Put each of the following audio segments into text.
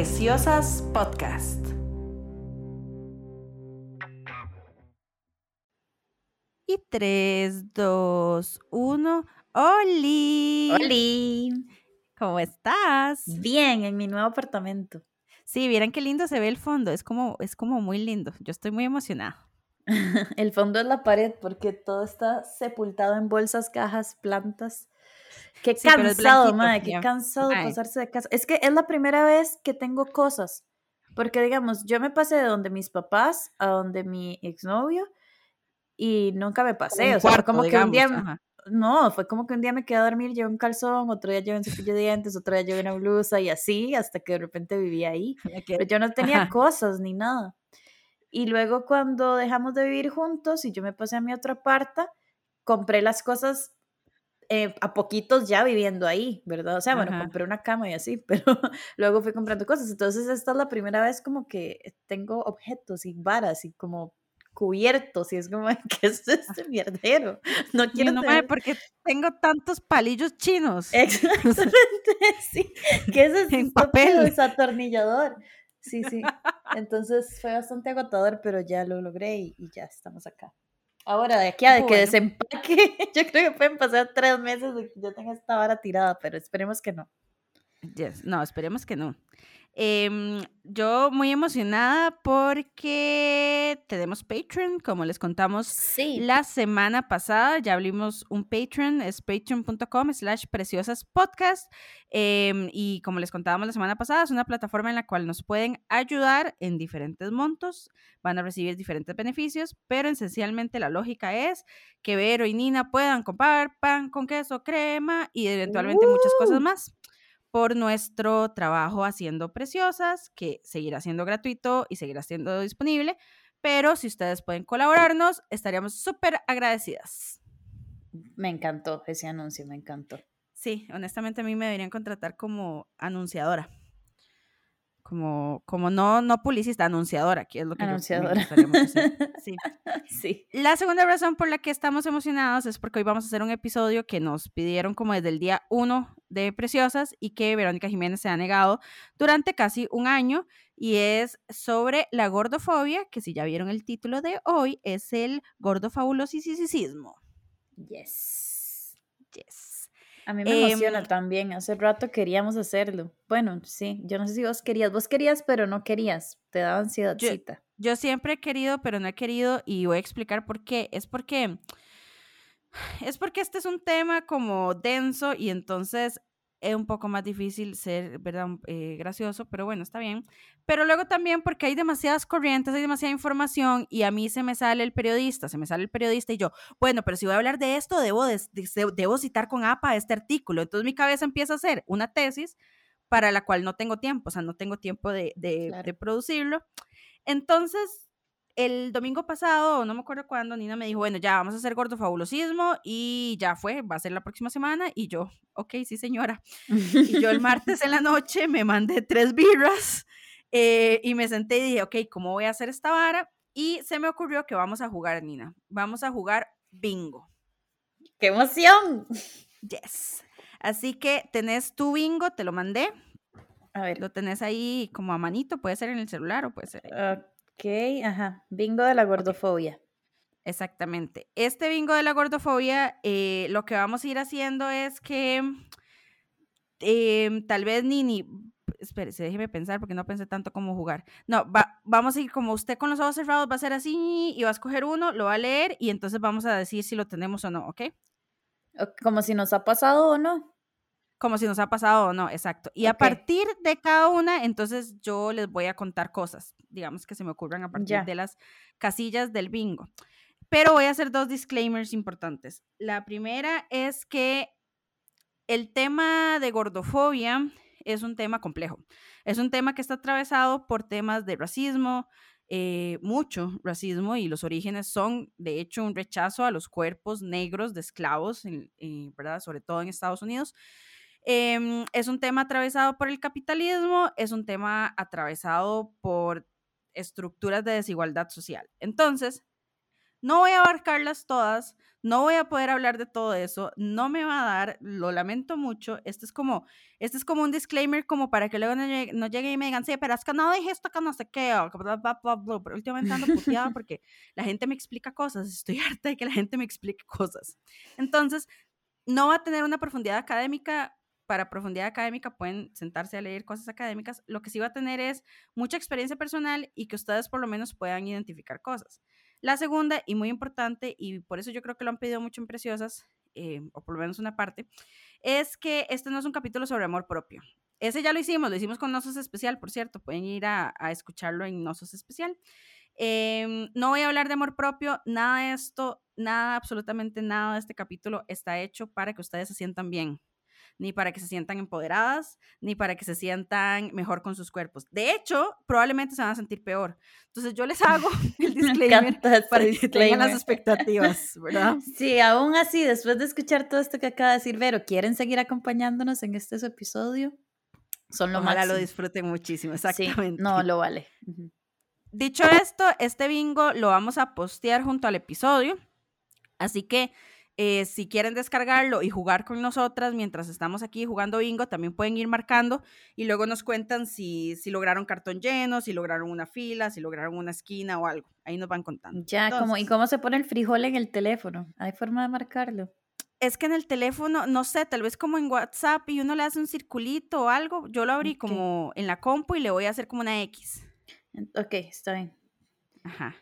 Preciosas Podcast. Y 3, 2, 1. ¡Oli! ¡Oli! ¿Cómo estás? Bien, en mi nuevo apartamento. Sí, vieran qué lindo se ve el fondo. Es como, es como muy lindo. Yo estoy muy emocionada. el fondo es la pared porque todo está sepultado en bolsas, cajas, plantas. Qué cansado, madre, qué cansado de pasarse de casa. Es que es la primera vez que tengo cosas. Porque, digamos, yo me pasé de donde mis papás a donde mi exnovio y nunca me pasé. o sea, como que un día. No, fue como que un día me quedé a dormir, llevé un calzón, otro día llevé un cepillo de dientes, otro día llevé una blusa y así, hasta que de repente vivía ahí. Pero yo no tenía cosas ni nada. Y luego cuando dejamos de vivir juntos y yo me pasé a mi otra parte, compré las cosas eh, a poquitos ya viviendo ahí, ¿verdad? O sea, bueno, compré una cama y así, pero luego fui comprando cosas. Entonces, esta es la primera vez como que tengo objetos y varas y como cubiertos y es como, ¿qué es este mierdero? No quiero no, tener... porque tengo tantos palillos chinos. Exactamente, sí. ¿Qué es ese en papel? Desatornillador. Sí, sí. Entonces fue bastante agotador, pero ya lo logré y ya estamos acá. Ahora, de aquí a de que desempaque, yo creo que pueden pasar tres meses de que yo tenga esta vara tirada, pero esperemos que no. Yes. No, esperemos que no. Em, yo muy emocionada porque tenemos Patreon, como les contamos la semana pasada, ya abrimos un Patreon, es patreon.com slash preciosas podcast em, y como les contábamos la semana pasada, es una plataforma en la cual nos pueden ayudar en diferentes montos, van a recibir diferentes beneficios, pero esencialmente la lógica es que Vero y Nina puedan comprar pan con queso, crema y eventualmente muchas cosas más por nuestro trabajo haciendo preciosas, que seguirá siendo gratuito y seguirá siendo disponible, pero si ustedes pueden colaborarnos, estaríamos súper agradecidas. Me encantó ese anuncio, me encantó. Sí, honestamente a mí me deberían contratar como anunciadora como, como no, no publicista, anunciadora, que es lo que anunciadora. sí. sí. La segunda razón por la que estamos emocionados es porque hoy vamos a hacer un episodio que nos pidieron como desde el día uno de Preciosas y que Verónica Jiménez se ha negado durante casi un año y es sobre la gordofobia, que si ya vieron el título de hoy, es el gordofabulosisismo. Yes. Yes. A mí me emociona em, también. Hace rato queríamos hacerlo. Bueno, sí, yo no sé si vos querías. Vos querías, pero no querías. Te daba ansiedad. Yo, yo siempre he querido, pero no he querido y voy a explicar por qué. Es porque es porque este es un tema como denso y entonces es un poco más difícil ser, ¿verdad? Eh, gracioso, pero bueno, está bien. Pero luego también porque hay demasiadas corrientes, hay demasiada información y a mí se me sale el periodista, se me sale el periodista y yo, bueno, pero si voy a hablar de esto, debo, debo citar con APA este artículo. Entonces mi cabeza empieza a hacer una tesis para la cual no tengo tiempo, o sea, no tengo tiempo de, de producirlo. Entonces, el domingo pasado, no me acuerdo cuándo, Nina me dijo, bueno, ya vamos a hacer gordofabulosismo y ya fue, va a ser la próxima semana y yo, ok, sí señora. y yo el martes en la noche me mandé tres birras eh, y me senté y dije, ok, ¿cómo voy a hacer esta vara? Y se me ocurrió que vamos a jugar, Nina, vamos a jugar bingo. ¡Qué emoción! Yes. Así que tenés tu bingo, te lo mandé. A ver. Lo tenés ahí como a manito, puede ser en el celular o puede ser. Ok, ajá. Bingo de la gordofobia. Exactamente. Este bingo de la gordofobia, eh, lo que vamos a ir haciendo es que em, tal vez Nini, espérese, déjeme pensar porque no pensé tanto cómo jugar. No, vamos a ir como usted con los ojos cerrados, va a ser así y va a escoger uno, lo va a leer y entonces vamos a decir si lo tenemos o no, ¿ok? Como si nos ha pasado o no como si nos ha pasado o no, exacto. Y a partir de cada una, entonces yo les voy a contar cosas, digamos que se me ocurran a partir de las casillas del bingo. Pero voy a hacer dos disclaimers importantes. La primera es que el tema de gordofobia es un tema complejo. Es un tema que está atravesado por temas de racismo, eh, mucho racismo y los orígenes son, de hecho, un rechazo a los cuerpos negros de esclavos, eh, ¿verdad? Sobre todo en Estados Unidos. Em, es un tema atravesado por el capitalismo, es un tema atravesado por estructuras de desigualdad social. Entonces, No voy a abarcarlas todas, no voy a poder hablar de todo eso, no me va a dar, lo lamento mucho. Este es como, este es como un disclaimer como para que luego no llegue, y me digan, sí, pero es que no dije esto que no sé qué, o bla, bla, bla, pero últimamente ando puteada porque la gente me explica cosas, estoy harta de que la gente me explique cosas. Entonces, no va a tener una profundidad académica para profundidad académica pueden sentarse a leer cosas académicas, lo que sí va a tener es mucha experiencia personal y que ustedes por lo menos puedan identificar cosas. La segunda, y muy importante, y por eso yo creo que lo han pedido mucho en Preciosas, eh, o por lo menos una parte, es que este no es un capítulo sobre amor propio. Ese ya lo hicimos, lo hicimos con Nosos Especial, por cierto, pueden ir a, escucharlo en Nosos Especial. Em, no voy a hablar de amor propio, nada de esto, nada, absolutamente nada de este capítulo está hecho para que ustedes se sientan bien ni para que se sientan empoderadas, ni para que se sientan mejor con sus cuerpos. De hecho, probablemente se van a sentir peor. Entonces yo les hago el disclaimer para que tengan las expectativas, ¿verdad? Sí, aún así, después de escuchar todo esto que acaba de decir Vero, ¿quieren seguir acompañándonos en este episodio? Son lo Ojalá lo disfruten muchísimo, exactamente. no, lo vale. Dicho esto, este bingo lo vamos a postear junto al episodio. Así que eh, si quieren descargarlo y jugar con nosotras mientras estamos aquí jugando bingo, también pueden ir marcando y luego nos cuentan si, si lograron cartón lleno, si lograron una fila, si lograron una esquina o algo. Ahí nos van contando. Ya, como, ¿y cómo se pone el frijol en el teléfono? ¿Hay forma de marcarlo? Es que en el teléfono, no sé, tal vez como en WhatsApp y uno le hace un circulito o algo. Yo lo abrí como en la compu y le voy a hacer como una X. Ok, está bien. Ajá.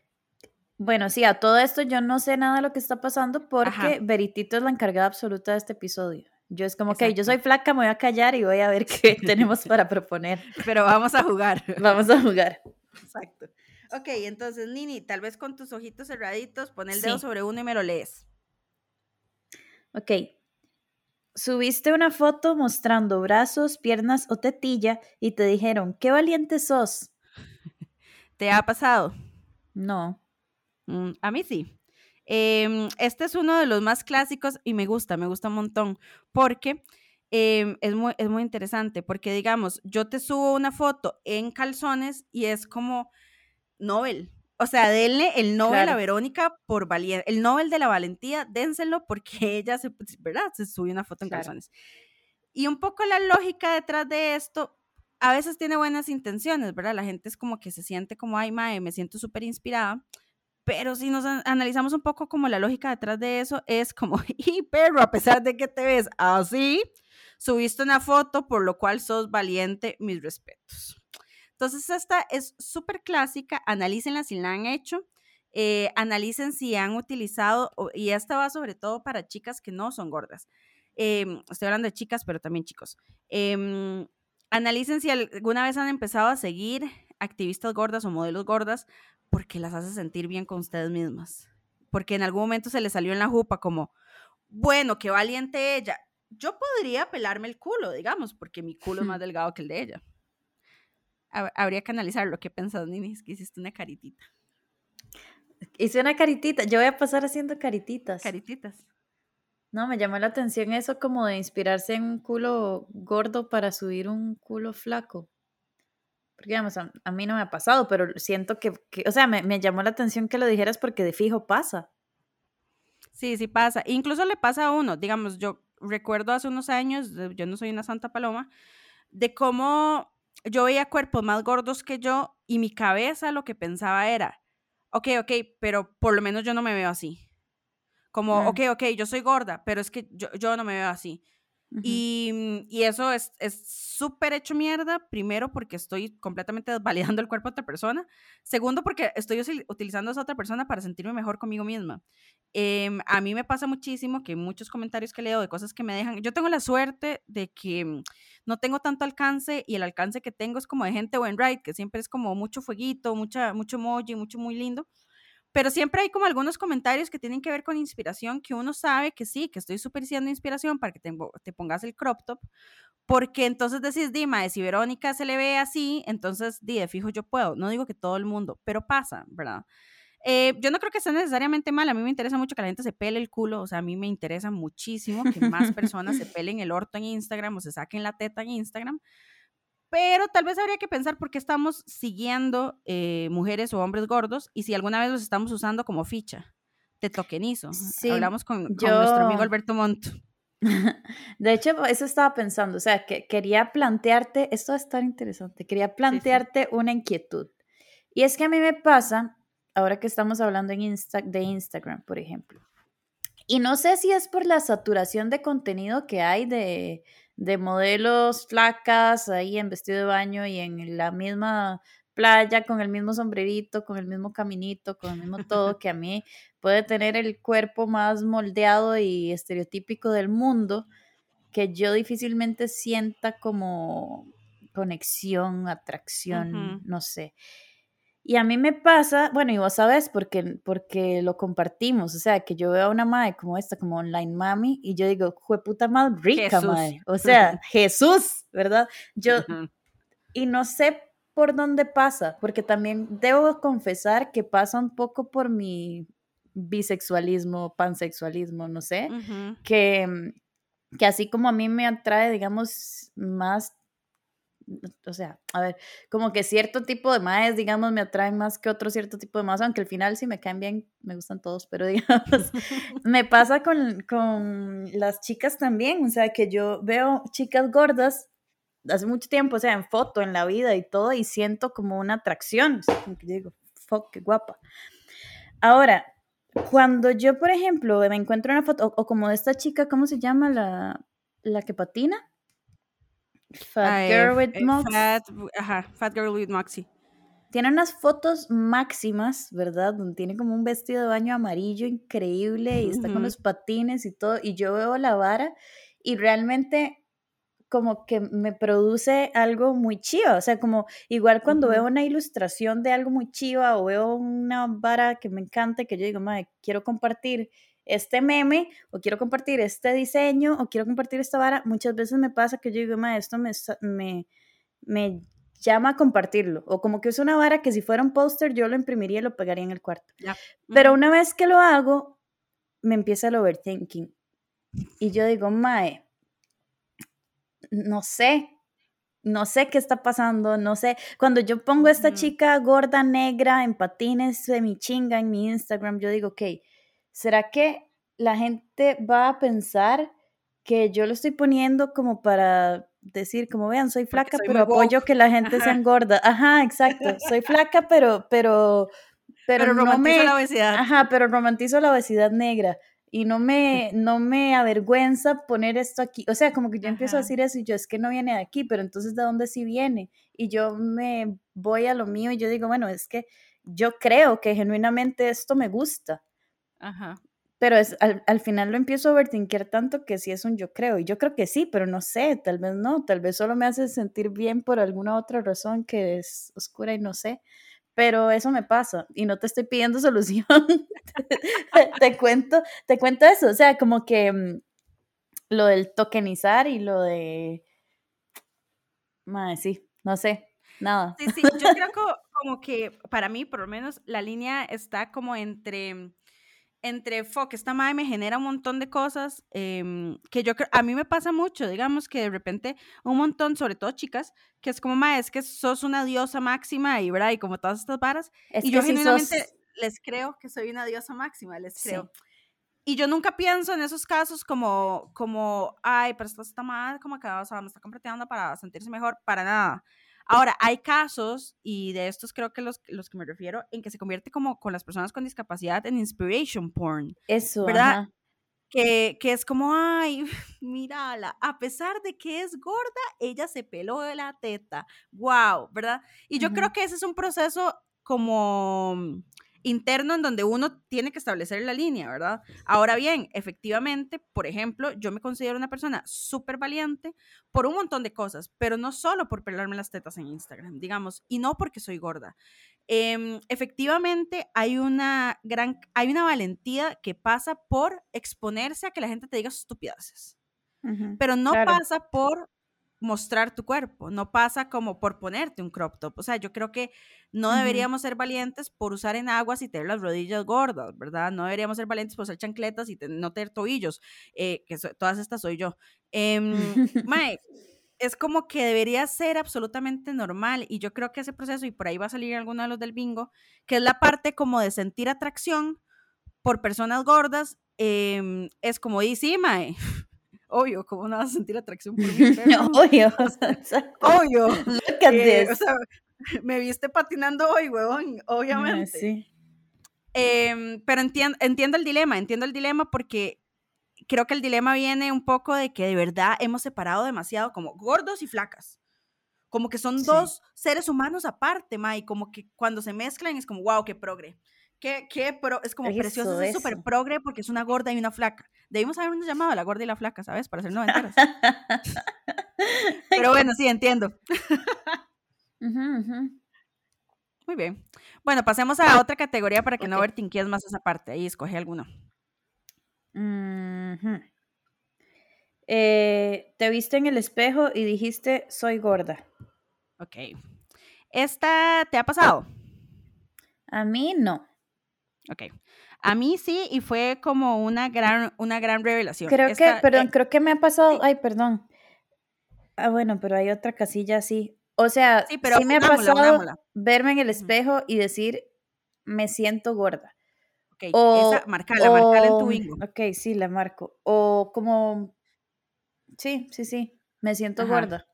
Bueno, sí, a todo esto yo no sé nada de lo que está pasando porque Veritito es la encargada absoluta de este episodio. Yo es como que yo soy flaca, me voy a callar y voy a ver qué tenemos para proponer. Pero vamos a jugar. Vamos a jugar. Exacto. Ok, entonces, Nini, tal vez con tus ojitos cerraditos, pon el dedo sobre uno y me lo lees. Ok. Subiste una foto mostrando brazos, piernas o tetilla y te dijeron, qué valiente sos. ¿Te ha pasado? No. Mm, a mí sí. Em, este es uno de los más clásicos y me gusta, me gusta un montón, porque em, es, muy, es muy interesante, porque digamos, yo te subo una foto en calzones y es como Nobel. O sea, denle el Nobel a Verónica por valiente, el Nobel de la valentía, dénselo porque ella se, ¿verdad? Se subió una foto en calzones. Y un poco la lógica detrás de esto, a veces tiene buenas intenciones, ¿verdad? La gente es como que se siente como, ay, mae, me siento súper inspirada pero si nos analizamos un poco como la lógica detrás de eso, es como, y perro, a pesar de que te ves así, subiste una foto, por lo cual sos valiente, mis respetos. Entonces, esta es súper clásica, analícenla si la han hecho, eh, analicen si han utilizado, y esta va sobre todo para chicas que no son gordas. Em, estoy hablando de chicas, pero también chicos. Em, analicen si alguna vez han empezado a seguir activistas gordas o modelos gordas porque las hace sentir bien con ustedes mismas. Porque en algún momento se le salió en la jupa como, bueno, qué valiente ella. Yo podría pelarme el culo, digamos, porque mi culo es más delgado que el de ella. Habría que analizar lo que pensas, Nini, es que hiciste una caritita. Hice una caritita, yo voy a pasar haciendo carititas. Carititas. No, me llamó la atención eso como de inspirarse en un culo gordo para subir un culo flaco. Porque, digamos, a, mí no me ha pasado, pero siento que, o sea, me, llamó la atención que lo dijeras porque de fijo pasa. Sí, sí pasa. Incluso le pasa a uno. Digamos, yo recuerdo hace unos años, yo no soy una santa paloma, de cómo yo veía cuerpos más gordos que yo y mi cabeza lo que pensaba era, ok, ok, pero por lo menos yo no me veo así. Como, mm. ok, ok, yo soy gorda, pero es que yo, yo no me veo así. Mm, y, eso es súper hecho mierda, primero porque estoy completamente desvalidando el cuerpo de otra persona, segundo porque estoy utilizando a esa otra persona para sentirme mejor conmigo misma. Em, a mí me pasa muchísimo que muchos comentarios que leo de cosas que me dejan, yo tengo la suerte de que mm, no tengo tanto alcance y el alcance que tengo es como de gente buen right, que siempre es como mucho fueguito, mucha, mucho emoji, mucho muy lindo pero siempre hay como algunos comentarios que tienen que ver con inspiración, que uno sabe que sí, que estoy súper siendo inspiración para que te, te, pongas el crop top, porque entonces decís, Dima, si Verónica se le ve así, entonces, di, de fijo yo puedo. No digo que todo el mundo, pero pasa, ¿verdad? Eh, yo no creo que sea necesariamente mal, a mí me interesa mucho que la gente se pele el culo, o sea, a mí me interesa muchísimo que más personas se pelen el orto en Instagram o se saquen la teta en Instagram, pero tal vez habría que pensar por qué estamos siguiendo eh, mujeres o hombres gordos y si alguna vez los estamos usando como ficha. te tokenizo. Hablamos con, nuestro amigo Alberto Monto. De hecho, eso estaba pensando, o sea, que quería plantearte, esto va a estar interesante, quería plantearte una inquietud. Y es que a mí me pasa, ahora que estamos hablando en Insta, de Instagram, por ejemplo, y no sé si es por la saturación de contenido que hay de, de modelos flacas ahí en vestido de baño y en la misma playa con el mismo sombrerito, con el mismo caminito, con el mismo todo, que a mí puede tener el cuerpo más moldeado y estereotípico del mundo, que yo difícilmente sienta como conexión, atracción, no sé. Y a mí me pasa, bueno, y vos sabes, porque, porque lo compartimos, o sea, que yo veo a una madre como esta, como online mami, y yo digo, fue puta más rica, madre. O sea, Jesús, ¿verdad? Yo, y no sé por dónde pasa, porque también debo confesar que pasa un poco por mi bisexualismo, pansexualismo, no sé, que, que así como a mí me atrae, digamos, más o sea, a ver, como que cierto tipo de maes, digamos, me atraen más que otro cierto tipo de maes, aunque al final si me caen bien, me gustan todos, pero digamos, me pasa con, con las chicas también, o sea, que yo veo chicas gordas hace mucho tiempo, o sea, en foto, en la vida y todo, y siento como una atracción, o sea, como que yo digo, fuck, qué guapa. Ahora, cuando yo, por ejemplo, me encuentro una foto, o, como de esta chica, ¿cómo se llama? La, la que patina. Fat Girl with eh, Moxie. Fat, ajá, Fat Girl with Moxie. Tiene unas fotos máximas, ¿verdad? Donde tiene como un vestido de baño amarillo increíble y está con los patines y todo. Y yo veo la vara y realmente como que me produce algo muy chiva. O sea, como igual cuando veo una ilustración de algo muy chiva o veo una vara que me encanta, que yo digo, madre, quiero compartir este meme o quiero compartir este diseño o quiero compartir esta vara, muchas veces me pasa que yo digo, ma, esto me, me, me llama a compartirlo. O como que es una vara que si fuera un póster yo lo imprimiría y lo pegaría en el cuarto. Pero una vez que lo hago, me empieza el overthinking. Y yo digo, mae, no sé, no sé qué está pasando, no sé. Cuando yo pongo a esta chica gorda, negra, en patines, mi chinga en mi Instagram, yo digo, ok, ¿será que la gente va a pensar que yo lo estoy poniendo como para decir, como vean, soy flaca, pero apoyo que la gente se engorda? Ajá, exacto. Soy flaca, pero, pero, pero, no me, la obesidad. Ajá, pero romantizo la obesidad negra y no me, no me avergüenza poner esto aquí. O sea, como que yo empiezo a decir eso y yo es que no viene de aquí, pero entonces ¿de dónde sí viene? Y yo me voy a lo mío y yo digo, bueno, es que yo creo que genuinamente esto me gusta. Ajá. Pero es, al, final lo empiezo a overthinker tanto que sí es un yo creo. Y yo creo que sí, pero no sé, tal vez no, tal vez solo me hace sentir bien por alguna otra razón que es oscura y no sé. Pero eso me pasa y no te estoy pidiendo solución. te, cuento, te cuento eso. O sea, como que mm, lo del tokenizar y lo de. Madre, sí, no sé, nada. Sí, sí, yo creo como que para mí, por lo menos, la línea está como entre entre fuck, esta madre me genera un montón de cosas em, que yo creo, a mí me pasa mucho, digamos que de repente un montón, sobre todo chicas, que es como, madre, es que sos una diosa máxima y, ¿verdad? Y como todas estas varas. y yo genuinamente les creo que soy una diosa máxima, les creo. Y yo nunca pienso en esos casos como, como ay, pero esta, esta madre como que o sea, me está completando para sentirse mejor, para nada. Ahora, hay casos, y de estos creo que los, los que me refiero, en que se convierte como con las personas con discapacidad en inspiration porn. Eso, ¿verdad? Que, que, es como, ay, mírala, a pesar de que es gorda, ella se peló de la teta. Wow, ¿verdad? Y yo creo que ese es un proceso como interno en donde uno tiene que establecer la línea, ¿verdad? Ahora bien, efectivamente, por ejemplo, yo me considero una persona súper valiente por un montón de cosas, pero no solo por pelarme las tetas en Instagram, digamos, y no porque soy gorda. Em, efectivamente, hay una gran, hay una valentía que pasa por exponerse a que la gente te diga estupideces. pero no pasa por mostrar tu cuerpo, no pasa como por ponerte un crop top. O sea, yo creo que no deberíamos ser valientes por usar enaguas y tener las rodillas gordas, ¿verdad? No deberíamos ser valientes por usar chancletas y no tener tobillos, eh, que todas estas soy yo. Eh, mae, es como que debería ser absolutamente normal y yo creo que ese proceso, y por ahí va a salir alguno de los del bingo, que es la parte como de sentir atracción por personas gordas, em, es como dice, mae, obvio, ¿cómo no vas a sentir atracción por mí? obvio, obvio. Eh, o sea, me viste patinando hoy, huevón, obviamente. Sí. Em, pero entiendo, entiendo el dilema, entiendo el dilema porque creo que el dilema viene un poco de que de verdad hemos separado demasiado como gordos y flacas. Como que son dos seres humanos aparte, ma, y como que cuando se mezclan es como, wow, qué progre. Qué, qué pro, es como precioso, es súper progre porque es una gorda y una flaca. Debimos habernos llamado a la gorda y la flaca, ¿sabes? Para ser noventeras. Pero bueno, sí, entiendo. Muy bien. Bueno, pasemos a otra categoría para que no vertinquies más esa parte. Ahí escoge alguno. Eh, te viste en el espejo y dijiste, soy gorda. Ok. ¿Esta te ha pasado? A mí no. Ok. A mí sí, y fue como una gran, una gran revelación. Creo que, perdón, eh, creo que me ha pasado, ay, perdón. Ah, bueno, pero hay otra casilla así. O sea, sí, pero me ha pasado verme en el espejo y decir, me siento gorda. Ok, o, esa, marcala, marcala en tu bingo. Ok, sí, la marco. O como, sí, sí, sí, me siento gorda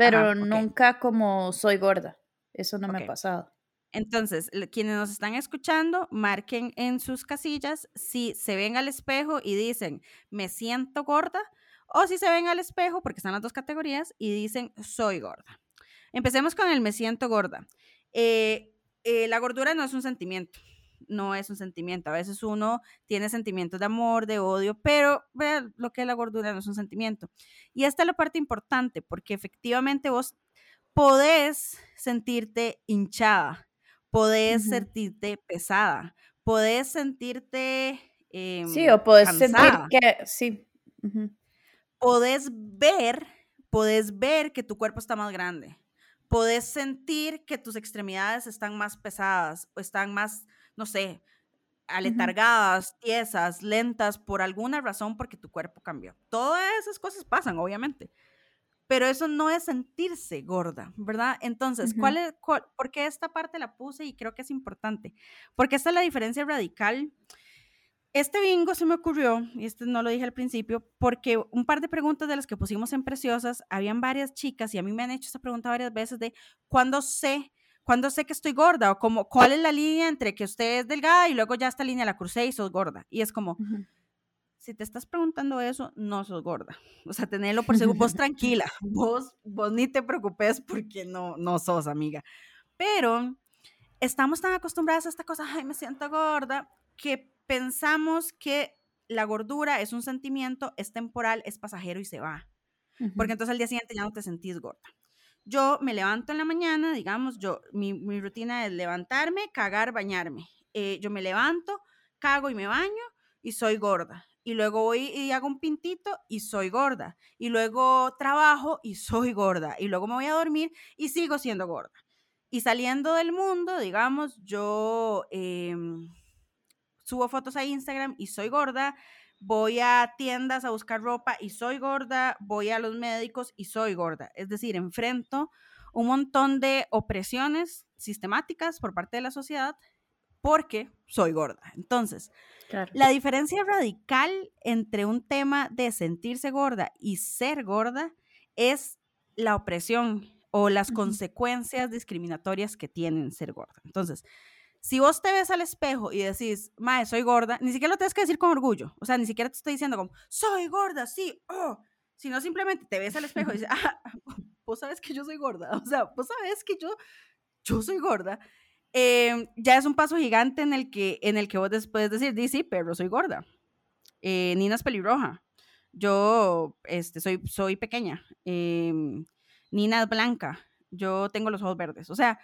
pero nunca como soy gorda. Eso no me ha pasado. Entonces, quienes nos están escuchando, marquen en sus casillas si se ven al espejo y dicen, me siento gorda, o si se ven al espejo, porque están las dos categorías, y dicen, soy gorda. Empecemos con el me siento gorda. Eh, eh, la gordura no es un sentimiento no es un sentimiento. A veces uno tiene sentimientos de amor, de odio, pero lo que es la gordura no es un sentimiento. Y esta es la parte importante, porque efectivamente vos podés sentirte hinchada, podés sentirte pesada, podés sentirte... sí, o podés sentir que... Sí. Podés ver, podés ver que tu cuerpo está más grande. Podés sentir que tus extremidades están más pesadas o están más no sé, aletargadas, tiesas, lentas, por alguna razón, porque tu cuerpo cambió. Todas esas cosas pasan, obviamente. Pero eso no es sentirse gorda, ¿verdad? Entonces, ¿cuál es, ¿por qué esta parte la puse y creo que es importante? Porque esta es la diferencia radical. Este bingo se me ocurrió, y este no lo dije al principio, porque un par de preguntas de las que pusimos en Preciosas, habían varias chicas y a mí me han hecho esta pregunta varias veces de cuándo sé ¿Cuándo sé que estoy gorda? O como, ¿cuál es la línea entre que usted es delgada y luego ya esta línea la crucé y sos gorda? Y es como, si te estás preguntando eso, no sos gorda. O sea, tenerlo por seguro, vos tranquila, vos, vos ni te preocupes porque no, no sos amiga. Pero estamos tan acostumbradas a esta cosa, ay, me siento gorda, que pensamos que la gordura es un sentimiento, es temporal, es pasajero y se va. Porque entonces al día siguiente ya no te sentís gorda yo me levanto en la mañana, digamos, yo, mi, mi rutina es levantarme, cagar, bañarme. Eh, yo me levanto, cago y me baño y soy gorda. Y luego voy y hago un pintito y soy gorda. Y luego trabajo y soy gorda. Y luego me voy a dormir y sigo siendo gorda. Y saliendo del mundo, digamos, yo em, subo fotos a Instagram y soy gorda voy a tiendas a buscar ropa y soy gorda, voy a los médicos y soy gorda. Es decir, enfrento un montón de opresiones sistemáticas por parte de la sociedad porque soy gorda. Entonces, la diferencia radical entre un tema de sentirse gorda y ser gorda es la opresión o las consecuencias discriminatorias que tienen ser gorda. Entonces, si vos te ves al espejo y decís, mae, soy gorda, ni siquiera lo tienes que decir con orgullo. O sea, ni siquiera te estoy diciendo como, soy gorda, sí, oh. Sino simplemente te ves al espejo y dices, ah, vos sabes que yo soy gorda. O sea, vos sabes que yo, yo soy gorda. Em, ya es un paso gigante en el que, en el que vos después decir, sí, sí, pero soy gorda. Eh, Nina es pelirroja. Yo este, soy, soy pequeña. Em, Nina es blanca. Yo tengo los ojos verdes. O sea,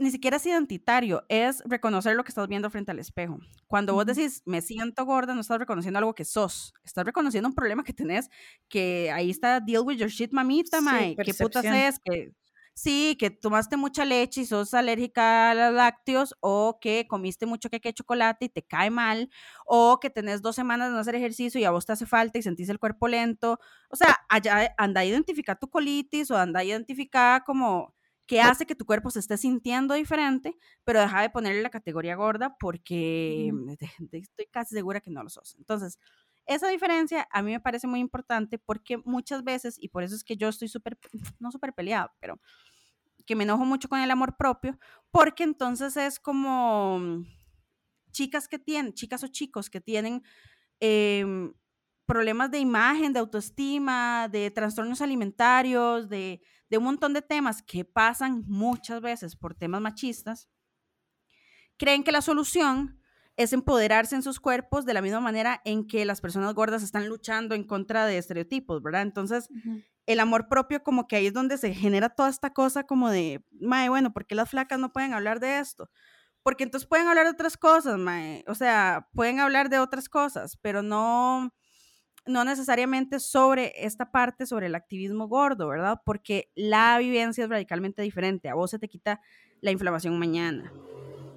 ni siquiera es identitario, es reconocer lo que estás viendo frente al espejo. Cuando vos decís, me siento gorda, no estás reconociendo algo que sos, estás reconociendo un problema que tenés, que ahí está, deal with your shit, mamita, sí, ¿qué putas es? Que, sí, que tomaste mucha leche y sos alérgica a los lácteos, o que comiste mucho queque de chocolate y te cae mal, o que tenés dos semanas de no hacer ejercicio y a vos te hace falta y sentís el cuerpo lento. O sea, allá anda a identificar tu colitis o anda a identificar como que hace que tu cuerpo se esté sintiendo diferente, pero deja de ponerle la categoría gorda porque estoy casi segura que no lo sos. Entonces, esa diferencia a mí me parece muy importante porque muchas veces, y por eso es que yo estoy súper, no súper peleada, pero que me enojo mucho con el amor propio, porque entonces es como chicas que tienen, chicas o chicos que tienen em, problemas de imagen, de autoestima, de trastornos alimentarios, de, de un montón de temas que pasan muchas veces por temas machistas, creen que la solución es empoderarse en sus cuerpos de la misma manera en que las personas gordas están luchando en contra de estereotipos, ¿verdad? Entonces, el amor propio como que ahí es donde se genera toda esta cosa como de, mae, bueno, ¿por qué las flacas no pueden hablar de esto? Porque entonces pueden hablar de otras cosas, mae. O sea, pueden hablar de otras cosas, pero no, no necesariamente sobre esta parte, sobre el activismo gordo, ¿verdad? Porque la vivencia es radicalmente diferente. A vos se te quita la inflamación mañana.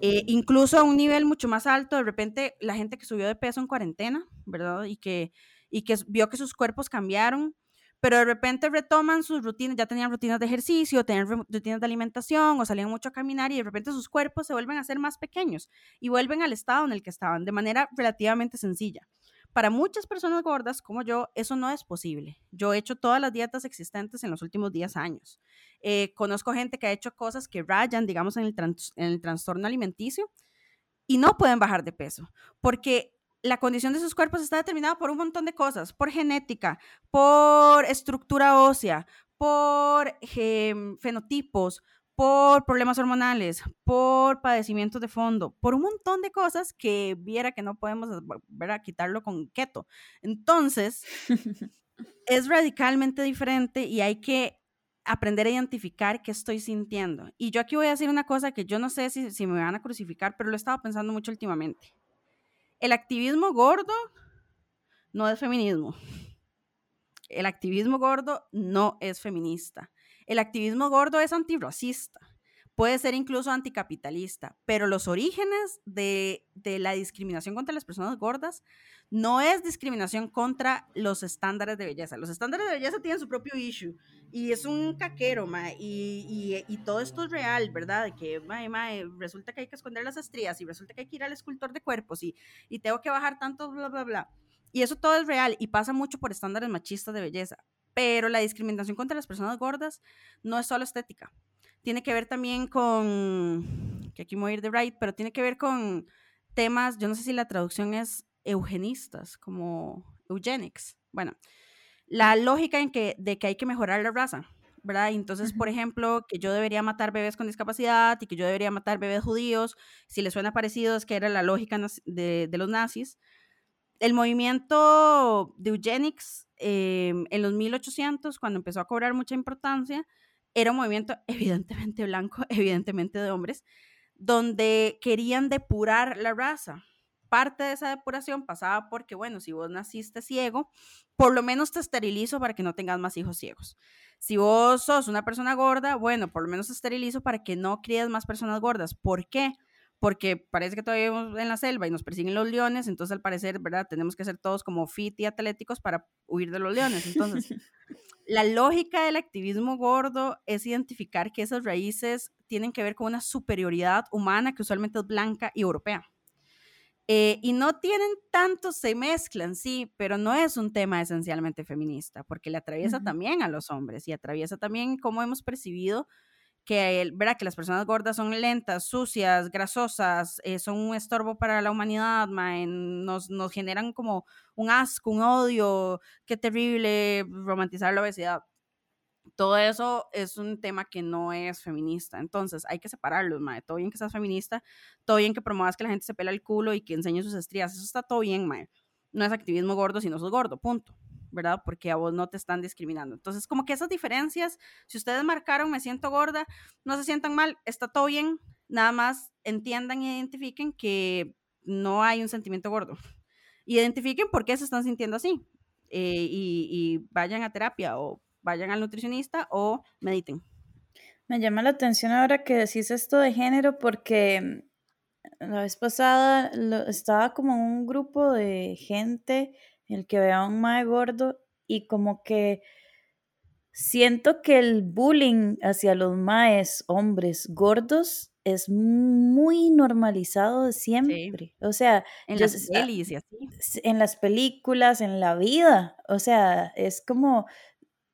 Eh, incluso a un nivel mucho más alto, de repente la gente que subió de peso en cuarentena, ¿verdad? Y que, y que vio que sus cuerpos cambiaron, pero de repente retoman sus rutinas, ya tenían rutinas de ejercicio, tenían rutinas de alimentación o salían mucho a caminar y de repente sus cuerpos se vuelven a ser más pequeños y vuelven al estado en el que estaban de manera relativamente sencilla. Para muchas personas gordas como yo, eso no es posible. Yo he hecho todas las dietas existentes en los últimos 10 años. Eh, conozco gente que ha hecho cosas que rayan, digamos, en el, en el trastorno alimenticio y no pueden bajar de peso, porque la condición de sus cuerpos está determinada por un montón de cosas, por genética, por estructura ósea, por fenotipos, por problemas hormonales, por padecimientos de fondo, por un montón de cosas que viera que no podemos ver a quitarlo con keto. Entonces, es radicalmente diferente y hay que aprender a identificar qué estoy sintiendo. Y yo aquí voy a decir una cosa que yo no sé si, si me van a crucificar, pero lo he estado pensando mucho últimamente. El activismo gordo no es feminismo. El activismo gordo no es feminista. El activismo gordo es antirracista, puede ser incluso anticapitalista, pero los orígenes de, la discriminación contra las personas gordas no es discriminación contra los estándares de belleza. Los estándares de belleza tienen su propio issue y es un caquero, ma, y, todo esto es real, ¿verdad? que resulta que hay que esconder las estrías y resulta que hay que ir al escultor de cuerpos y, y tengo que bajar tanto, bla, bla, bla. Y eso todo es real y pasa mucho por estándares machistas de belleza. Pero la discriminación contra las personas gordas no es solo estética. Tiene que ver también con, que aquí me voy a ir de right, pero tiene que ver con temas, yo no sé si la traducción es eugenistas, como eugenics. Bueno, la lógica en que, de que hay que mejorar la raza, ¿verdad? Entonces, por ejemplo, que yo debería matar bebés con discapacidad y que yo debería matar bebés judíos, si les suena parecido, es que era la lógica de, de los nazis. El movimiento de eugenics Em, en los 1800, cuando empezó a cobrar mucha importancia, era un movimiento evidentemente blanco, evidentemente de hombres, donde querían depurar la raza. Parte de esa depuración pasaba porque, bueno, si vos naciste ciego, por lo menos te esterilizo para que no tengas más hijos ciegos. Si vos sos una persona gorda, bueno, por lo menos te esterilizo para que no críes más personas gordas. ¿Por qué? Porque parece que todavía vivimos en la selva y nos persiguen los leones, entonces al parecer, ¿verdad? Tenemos que ser todos como fit y atléticos para huir de los leones. Entonces, la lógica del activismo gordo es identificar que esas raíces tienen que ver con una superioridad humana que usualmente es blanca y europea. Eh, y no tienen tanto, se mezclan, sí, pero no es un tema esencialmente feminista, porque le atraviesa también a los hombres y atraviesa también cómo hemos percibido que, ¿verdad? que las personas gordas son lentas, sucias, grasosas, eh, son un estorbo para la humanidad, nos, nos generan como un asco, un odio, qué terrible romantizar la obesidad. Todo eso es un tema que no es feminista, entonces hay que separarlos, mae. Todo bien que seas feminista, todo bien que promuevas que la gente se pela el culo y que enseñe sus estrías, eso está todo bien, mae. No es activismo gordo si no sos gordo, punto. ¿Verdad? Porque a vos no te están discriminando. Entonces, como que esas diferencias, si ustedes marcaron me siento gorda, no se sientan mal, está todo bien, nada más entiendan y identifiquen que no hay un sentimiento gordo. Identifiquen por qué se están sintiendo así eh, y, vayan a terapia o vayan al nutricionista o mediten. Me llama la atención ahora que decís esto de género porque la vez pasada estaba como un grupo de gente el que vea a un mae gordo y como que siento que el bullying hacia los maes hombres gordos es muy normalizado de siempre. O sea, en las pelis y así. En las películas, en la vida. O sea, es como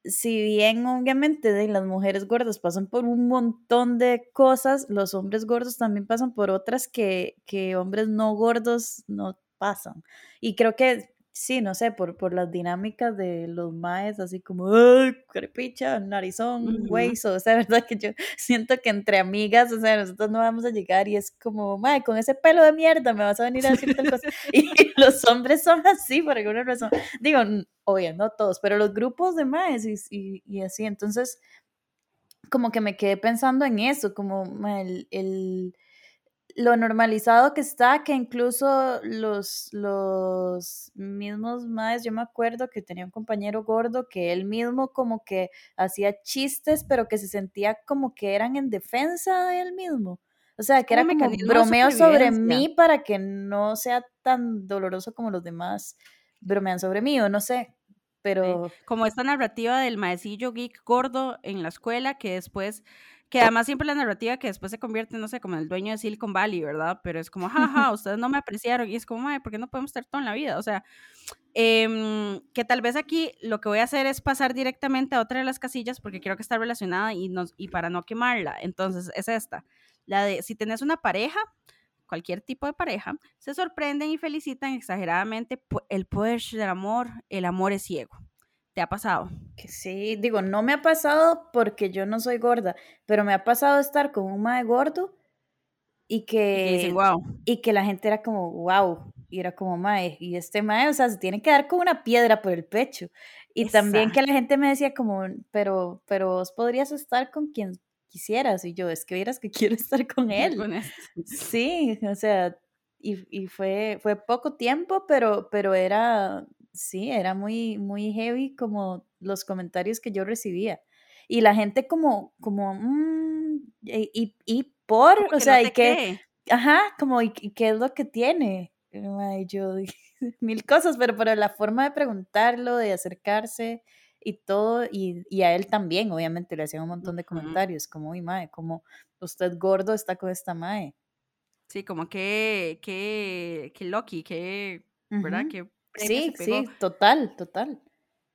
si bien obviamente de las mujeres gordas pasan por un montón de cosas, los hombres gordos también pasan por otras que, que hombres no gordos no pasan. Y creo que sí, no sé, por, por las dinámicas de los maes, así como, ¡ay, crepicha, narizón, hueso! O sea, verdad que yo siento que entre amigas, o sea, nosotros no vamos a llegar y es como, mae, con ese pelo de mierda me vas a venir a decir tal cosa. Y los hombres son así por alguna razón. Digo, obvio, no todos, pero los grupos de maes y, y, así, entonces, como que me quedé pensando en eso, como el, el lo normalizado que está, que incluso los, los mismos más, yo me acuerdo que tenía un compañero gordo que él mismo como que hacía chistes, pero que se sentía como que eran en defensa de él mismo. O sea, que era como bromeo sobre mí para que no sea tan doloroso como los demás bromean sobre mí, o no sé. Pero... Como esta narrativa del maecillo geek gordo en la escuela que después que además siempre la narrativa que después se convierte, no sé, como el dueño de Silicon Valley, ¿verdad? Pero es como, jaja, ustedes no me apreciaron. Y es como, ay, ¿por qué no podemos estar todo en la vida? O sea, em, que tal vez aquí lo que voy a hacer es pasar directamente a otra de las casillas porque creo que está relacionada y, nos, y para no quemarla. Entonces, es esta. La de, si tenés una pareja, cualquier tipo de pareja, se sorprenden y felicitan exageradamente el poder del amor. El amor es ciego. ¿Te ha pasado? Que sí, digo, no me ha pasado porque yo no soy gorda, pero me ha pasado estar con un mae gordo y que, y, que la gente era como, wow, y era como mae, y este mae, o sea, se tiene que dar con una piedra por el pecho. Y también que la gente me decía como, pero, pero vos podrías estar con quien quisieras, y yo, es que vieras que quiero estar con él. sí, o sea, y, y, fue, fue poco tiempo, pero, pero era, sí, era muy, muy heavy como los comentarios que yo recibía. Y la gente como, como, mm, y, y, por, o sea, y que, ajá, como, y, qué es lo que tiene? Ay, yo, mil cosas, pero, pero la forma de preguntarlo, de acercarse y todo, y, y a él también, obviamente, le hacían un montón de comentarios, como, uy, mae, como usted gordo está con esta mae. Sí, como que, que, que Loki, que, ¿verdad? Que Sí, sí, total, total.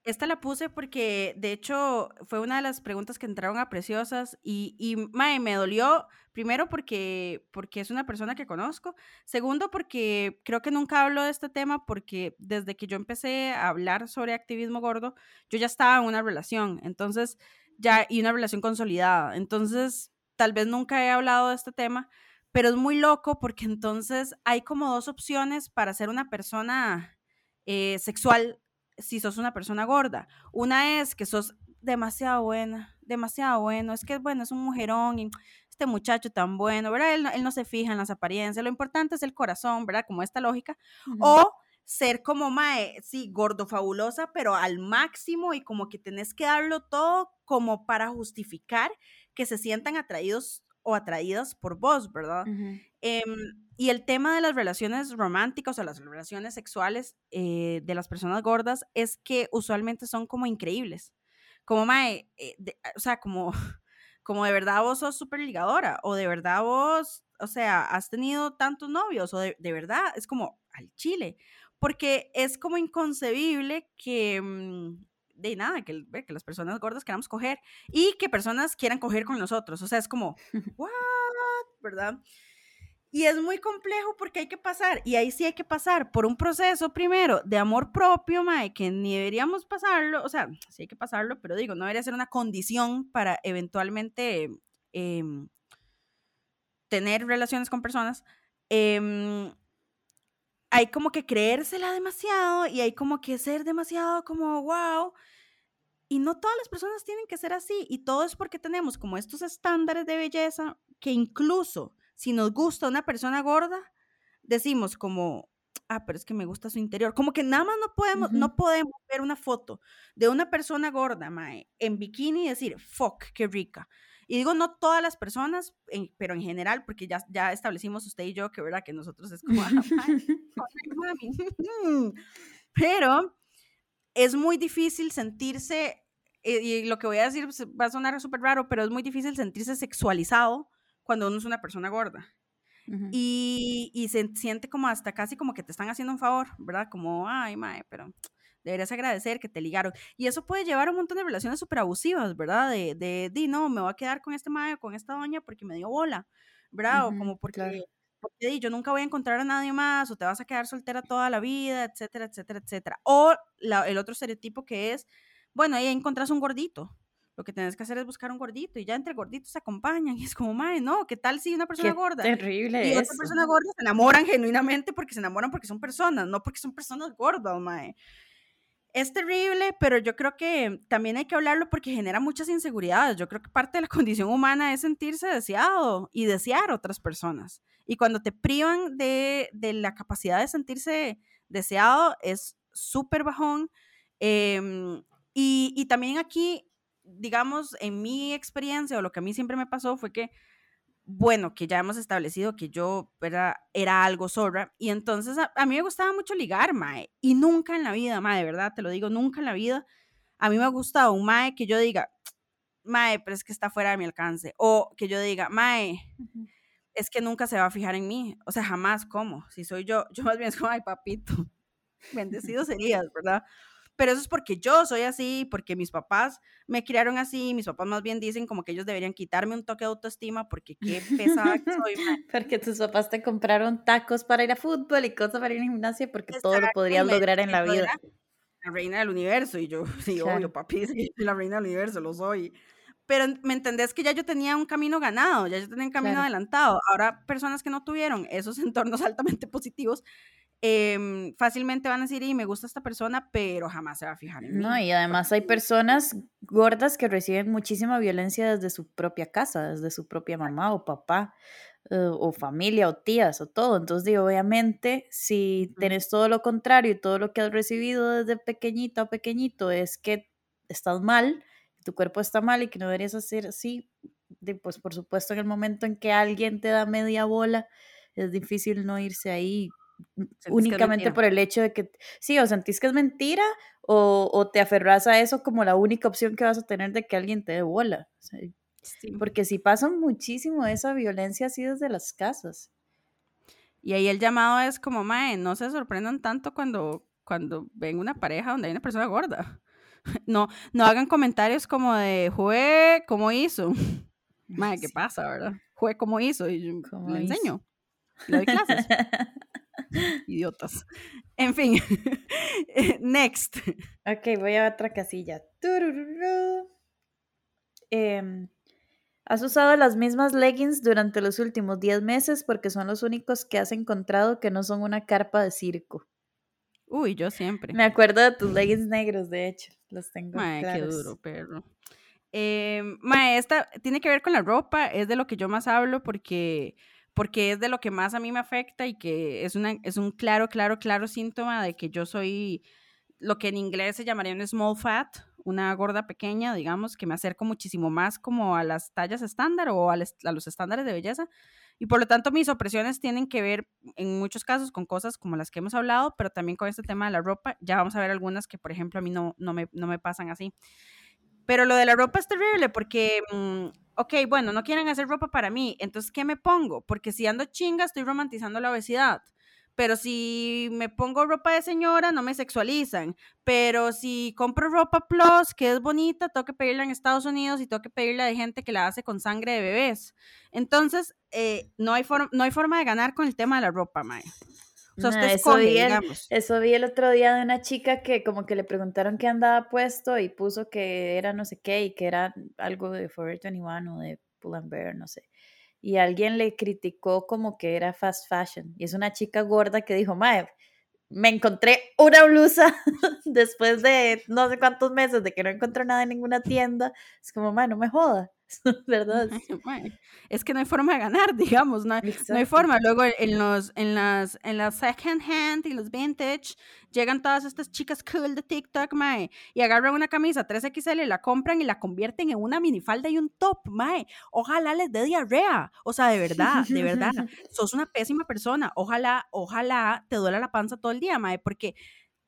Esta la puse porque, de hecho, fue una de las preguntas que entraron a Preciosas y, y me dolió, primero porque, porque es una persona que conozco, segundo porque creo que nunca hablo de este tema porque desde que yo empecé a hablar sobre activismo gordo, yo ya estaba en una relación, entonces, ya, y una relación consolidada, entonces, tal vez nunca he hablado de este tema, pero es muy loco porque entonces hay como dos opciones para ser una persona eh, sexual si sos una persona gorda. Una es que sos demasiado buena, demasiado bueno, es que bueno, es un mujerón y este muchacho tan bueno, ¿verdad? Él, no se fija en las apariencias, lo importante es el corazón, ¿verdad? Como esta lógica. O ser como Mae, sí, gordo fabulosa, pero al máximo y como que tenés que darlo todo como para justificar que se sientan atraídos o atraídas por vos, ¿verdad? Y el tema de las relaciones románticas o las relaciones sexuales eh, de las personas gordas es que usualmente son como increíbles. Como, mae, eh, o sea, como, como de verdad vos sos súper ligadora o de verdad vos, o sea, has tenido tantos novios o de, verdad es como al chile. Porque es como inconcebible que, mm, de nada, que, que, las personas gordas queramos coger y que personas quieran coger con nosotros. O sea, es como, ¿what? ¿Verdad? Y es muy complejo porque hay que pasar, y ahí sí hay que pasar por un proceso primero de amor propio, Mae, que ni deberíamos pasarlo, o sea, sí hay que pasarlo, pero digo, no debería ser una condición para eventualmente em, tener relaciones con personas. Em, hay como que creérsela demasiado y hay como que ser demasiado como wow. Y no todas las personas tienen que ser así. Y todo es porque tenemos como estos estándares de belleza que incluso si nos gusta una persona gorda, decimos como, ah, pero es que me gusta su interior. Como que nada más no podemos, no podemos ver una foto de una persona gorda, mae, en bikini y decir, fuck, qué rica. Y digo, no todas las personas, pero en general, porque ya, ya establecimos usted y yo que, ¿verdad? Que nosotros es como, pero es muy difícil sentirse y, lo que voy a decir va a sonar súper raro, pero es muy difícil sentirse sexualizado cuando uno es una persona gorda. y, y, se siente como hasta casi como que te están haciendo un favor, ¿verdad? Como, ay, mae, pero deberías agradecer que te ligaron. Y eso puede llevar a un montón de relaciones súper abusivas, ¿verdad? De, de, de, no, me voy a quedar con este o con esta doña porque me dio bola, ¿verdad? o como porque, porque yo nunca voy a encontrar a nadie más, o te vas a quedar soltera toda la vida, etcétera, etcétera, etcétera. O el otro estereotipo que es, bueno, ahí encontrás un gordito. Lo que tienes que hacer es buscar un gordito y ya entre gorditos se acompañan. Y es como, madre, no, ¿qué tal si una persona gorda? Terrible. Y otra persona gorda se enamoran genuinamente porque se enamoran porque son personas, no porque son personas gordas, madre. Es terrible, pero yo creo que también hay que hablarlo porque genera muchas inseguridades. Yo creo que parte de la condición humana es sentirse deseado y desear otras personas. Y cuando te privan de, la capacidad de sentirse deseado, es súper bajón. Eh, y, también aquí, digamos, en mi experiencia o lo que a mí siempre me pasó fue que, bueno, que ya hemos establecido que yo era, era algo zorra y entonces a, mí me gustaba mucho ligar, mae, y nunca en la vida, mae, de verdad, te lo digo, nunca en la vida, a mí me ha gustado un mae que yo diga, mae, pero es que está fuera de mi alcance, o que yo diga, mae, es que nunca se va a fijar en mí, o sea, jamás, ¿cómo? Si soy yo, yo más bien es como, ay, papito, bendecido serías, ¿verdad? Pero eso es porque yo soy así, porque mis papás me criaron así, mis papás más bien dicen como que ellos deberían quitarme un toque de autoestima porque qué pesada que soy. porque tus papás te compraron tacos para ir a fútbol y cosas para ir a gimnasia porque todo lo podrías lograr en la vida. La reina del universo y yo, sí, obvio, papi, la reina del universo, lo soy. Pero me entendés que ya yo tenía un camino ganado, ya yo tenía un camino adelantado. Ahora, personas que no tuvieron esos entornos altamente positivos, Em, fácilmente van a decir, y me gusta esta persona, pero jamás se va a fijar en mí. No, y además hay personas gordas que reciben muchísima violencia desde su propia casa, desde su propia mamá o papá, eh, o familia, o tías, o todo. Entonces, digo, obviamente, si tenés todo lo contrario y todo lo que has recibido desde pequeñito a pequeñito es que estás mal, tu cuerpo está mal y que no deberías hacer así, pues por supuesto en el momento en que alguien te da media bola, es difícil no irse ahí únicamente por el hecho de que, sí, o sentís que es mentira o, o, te aferras a eso como la única opción que vas a tener de que alguien te dé bola. Porque si pasa muchísimo esa violencia así desde las casas. Y ahí el llamado es como, mae, no se sorprendan tanto cuando, cuando ven una pareja donde hay una persona gorda. No, no hagan comentarios como de, jue, ¿cómo hizo? Mae, ¿qué pasa, verdad? Jue, ¿cómo hizo? Y yo le enseño. Le doy clases. Idiotas. En fin. Next. Ok, voy a otra casilla. Em, has usado las mismas leggings durante los últimos 10 meses porque son los únicos que has encontrado que no son una carpa de circo. Uy, yo siempre. Me acuerdo de tus leggings negros, de hecho. Los tengo. Mae, qué duro, perro. Eh, mae, esta tiene que ver con la ropa, es de lo que yo más hablo porque porque es de lo que más a mí me afecta y que es, una, es un claro, claro, claro síntoma de que yo soy lo que en inglés se llamaría un small fat, una gorda pequeña, digamos, que me acerco muchísimo más como a las tallas estándar o a, los estándares de belleza. Y por lo tanto mis opresiones tienen que ver en muchos casos con cosas como las que hemos hablado, pero también con este tema de la ropa. Ya vamos a ver algunas que, por ejemplo, a mí no, no, me, no me pasan así. Pero lo de la ropa es terrible porque mm, ok, bueno, no quieren hacer ropa para mí, entonces, ¿qué me pongo? Porque si ando chinga, estoy romantizando la obesidad. Pero si me pongo ropa de señora, no me sexualizan. Pero si compro ropa plus, que es bonita, tengo que pedirla en Estados Unidos y tengo que pedirla de gente que la hace con sangre de bebés. Entonces, eh, no, hay no hay forma de ganar con el tema de la ropa, Eso, vi el, eso vi el otro día de una chica que como que le preguntaron qué andaba puesto y puso que era no sé qué y que era algo de Forever 21 o de Pull Bear, no sé. Y alguien le criticó como que era fast fashion. Y es una chica gorda que dijo, mae, me encontré una blusa después de no sé cuántos meses de que no encontré nada en ninguna tienda. Es como, mae, no me joda. ¿verdad? es que no hay forma de ganar, digamos, no, no hay forma. Luego en, los, en, las, en las second hand y los vintage llegan todas estas chicas cool de TikTok, mae, y agarran una camisa 3XL y la compran y la convierten en una minifalda y un top, mae. Ojalá les dé diarrea. O sea, de verdad, de verdad. sos una pésima persona. Ojalá, ojalá te duela la panza todo el día, mae, porque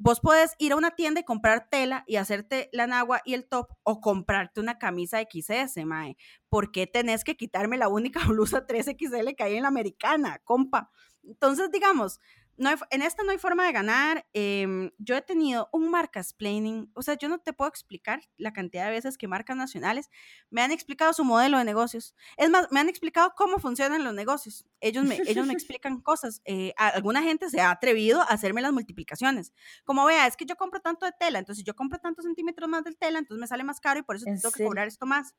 vos podés ir a una tienda y comprar tela y hacerte la nagua y el top o comprarte una camisa XS, mae. ¿Por qué tenés que quitarme la única blusa 3XL que hay en la americana, compa? Entonces, digamos, no en esta no hay forma de ganar. Em, yo he tenido un marca explaining, o sea, yo no te puedo explicar la cantidad de veces que marcas nacionales me han explicado su modelo de negocios. Es más, me han explicado cómo funcionan los negocios. Ellos me, ellos me explican cosas. Eh, alguna gente se ha atrevido a hacerme las multiplicaciones. Como vea, es que yo compro tanto de tela, entonces yo compro tantos centímetros más de tela, entonces me sale más caro y por eso tengo que cobrar esto más.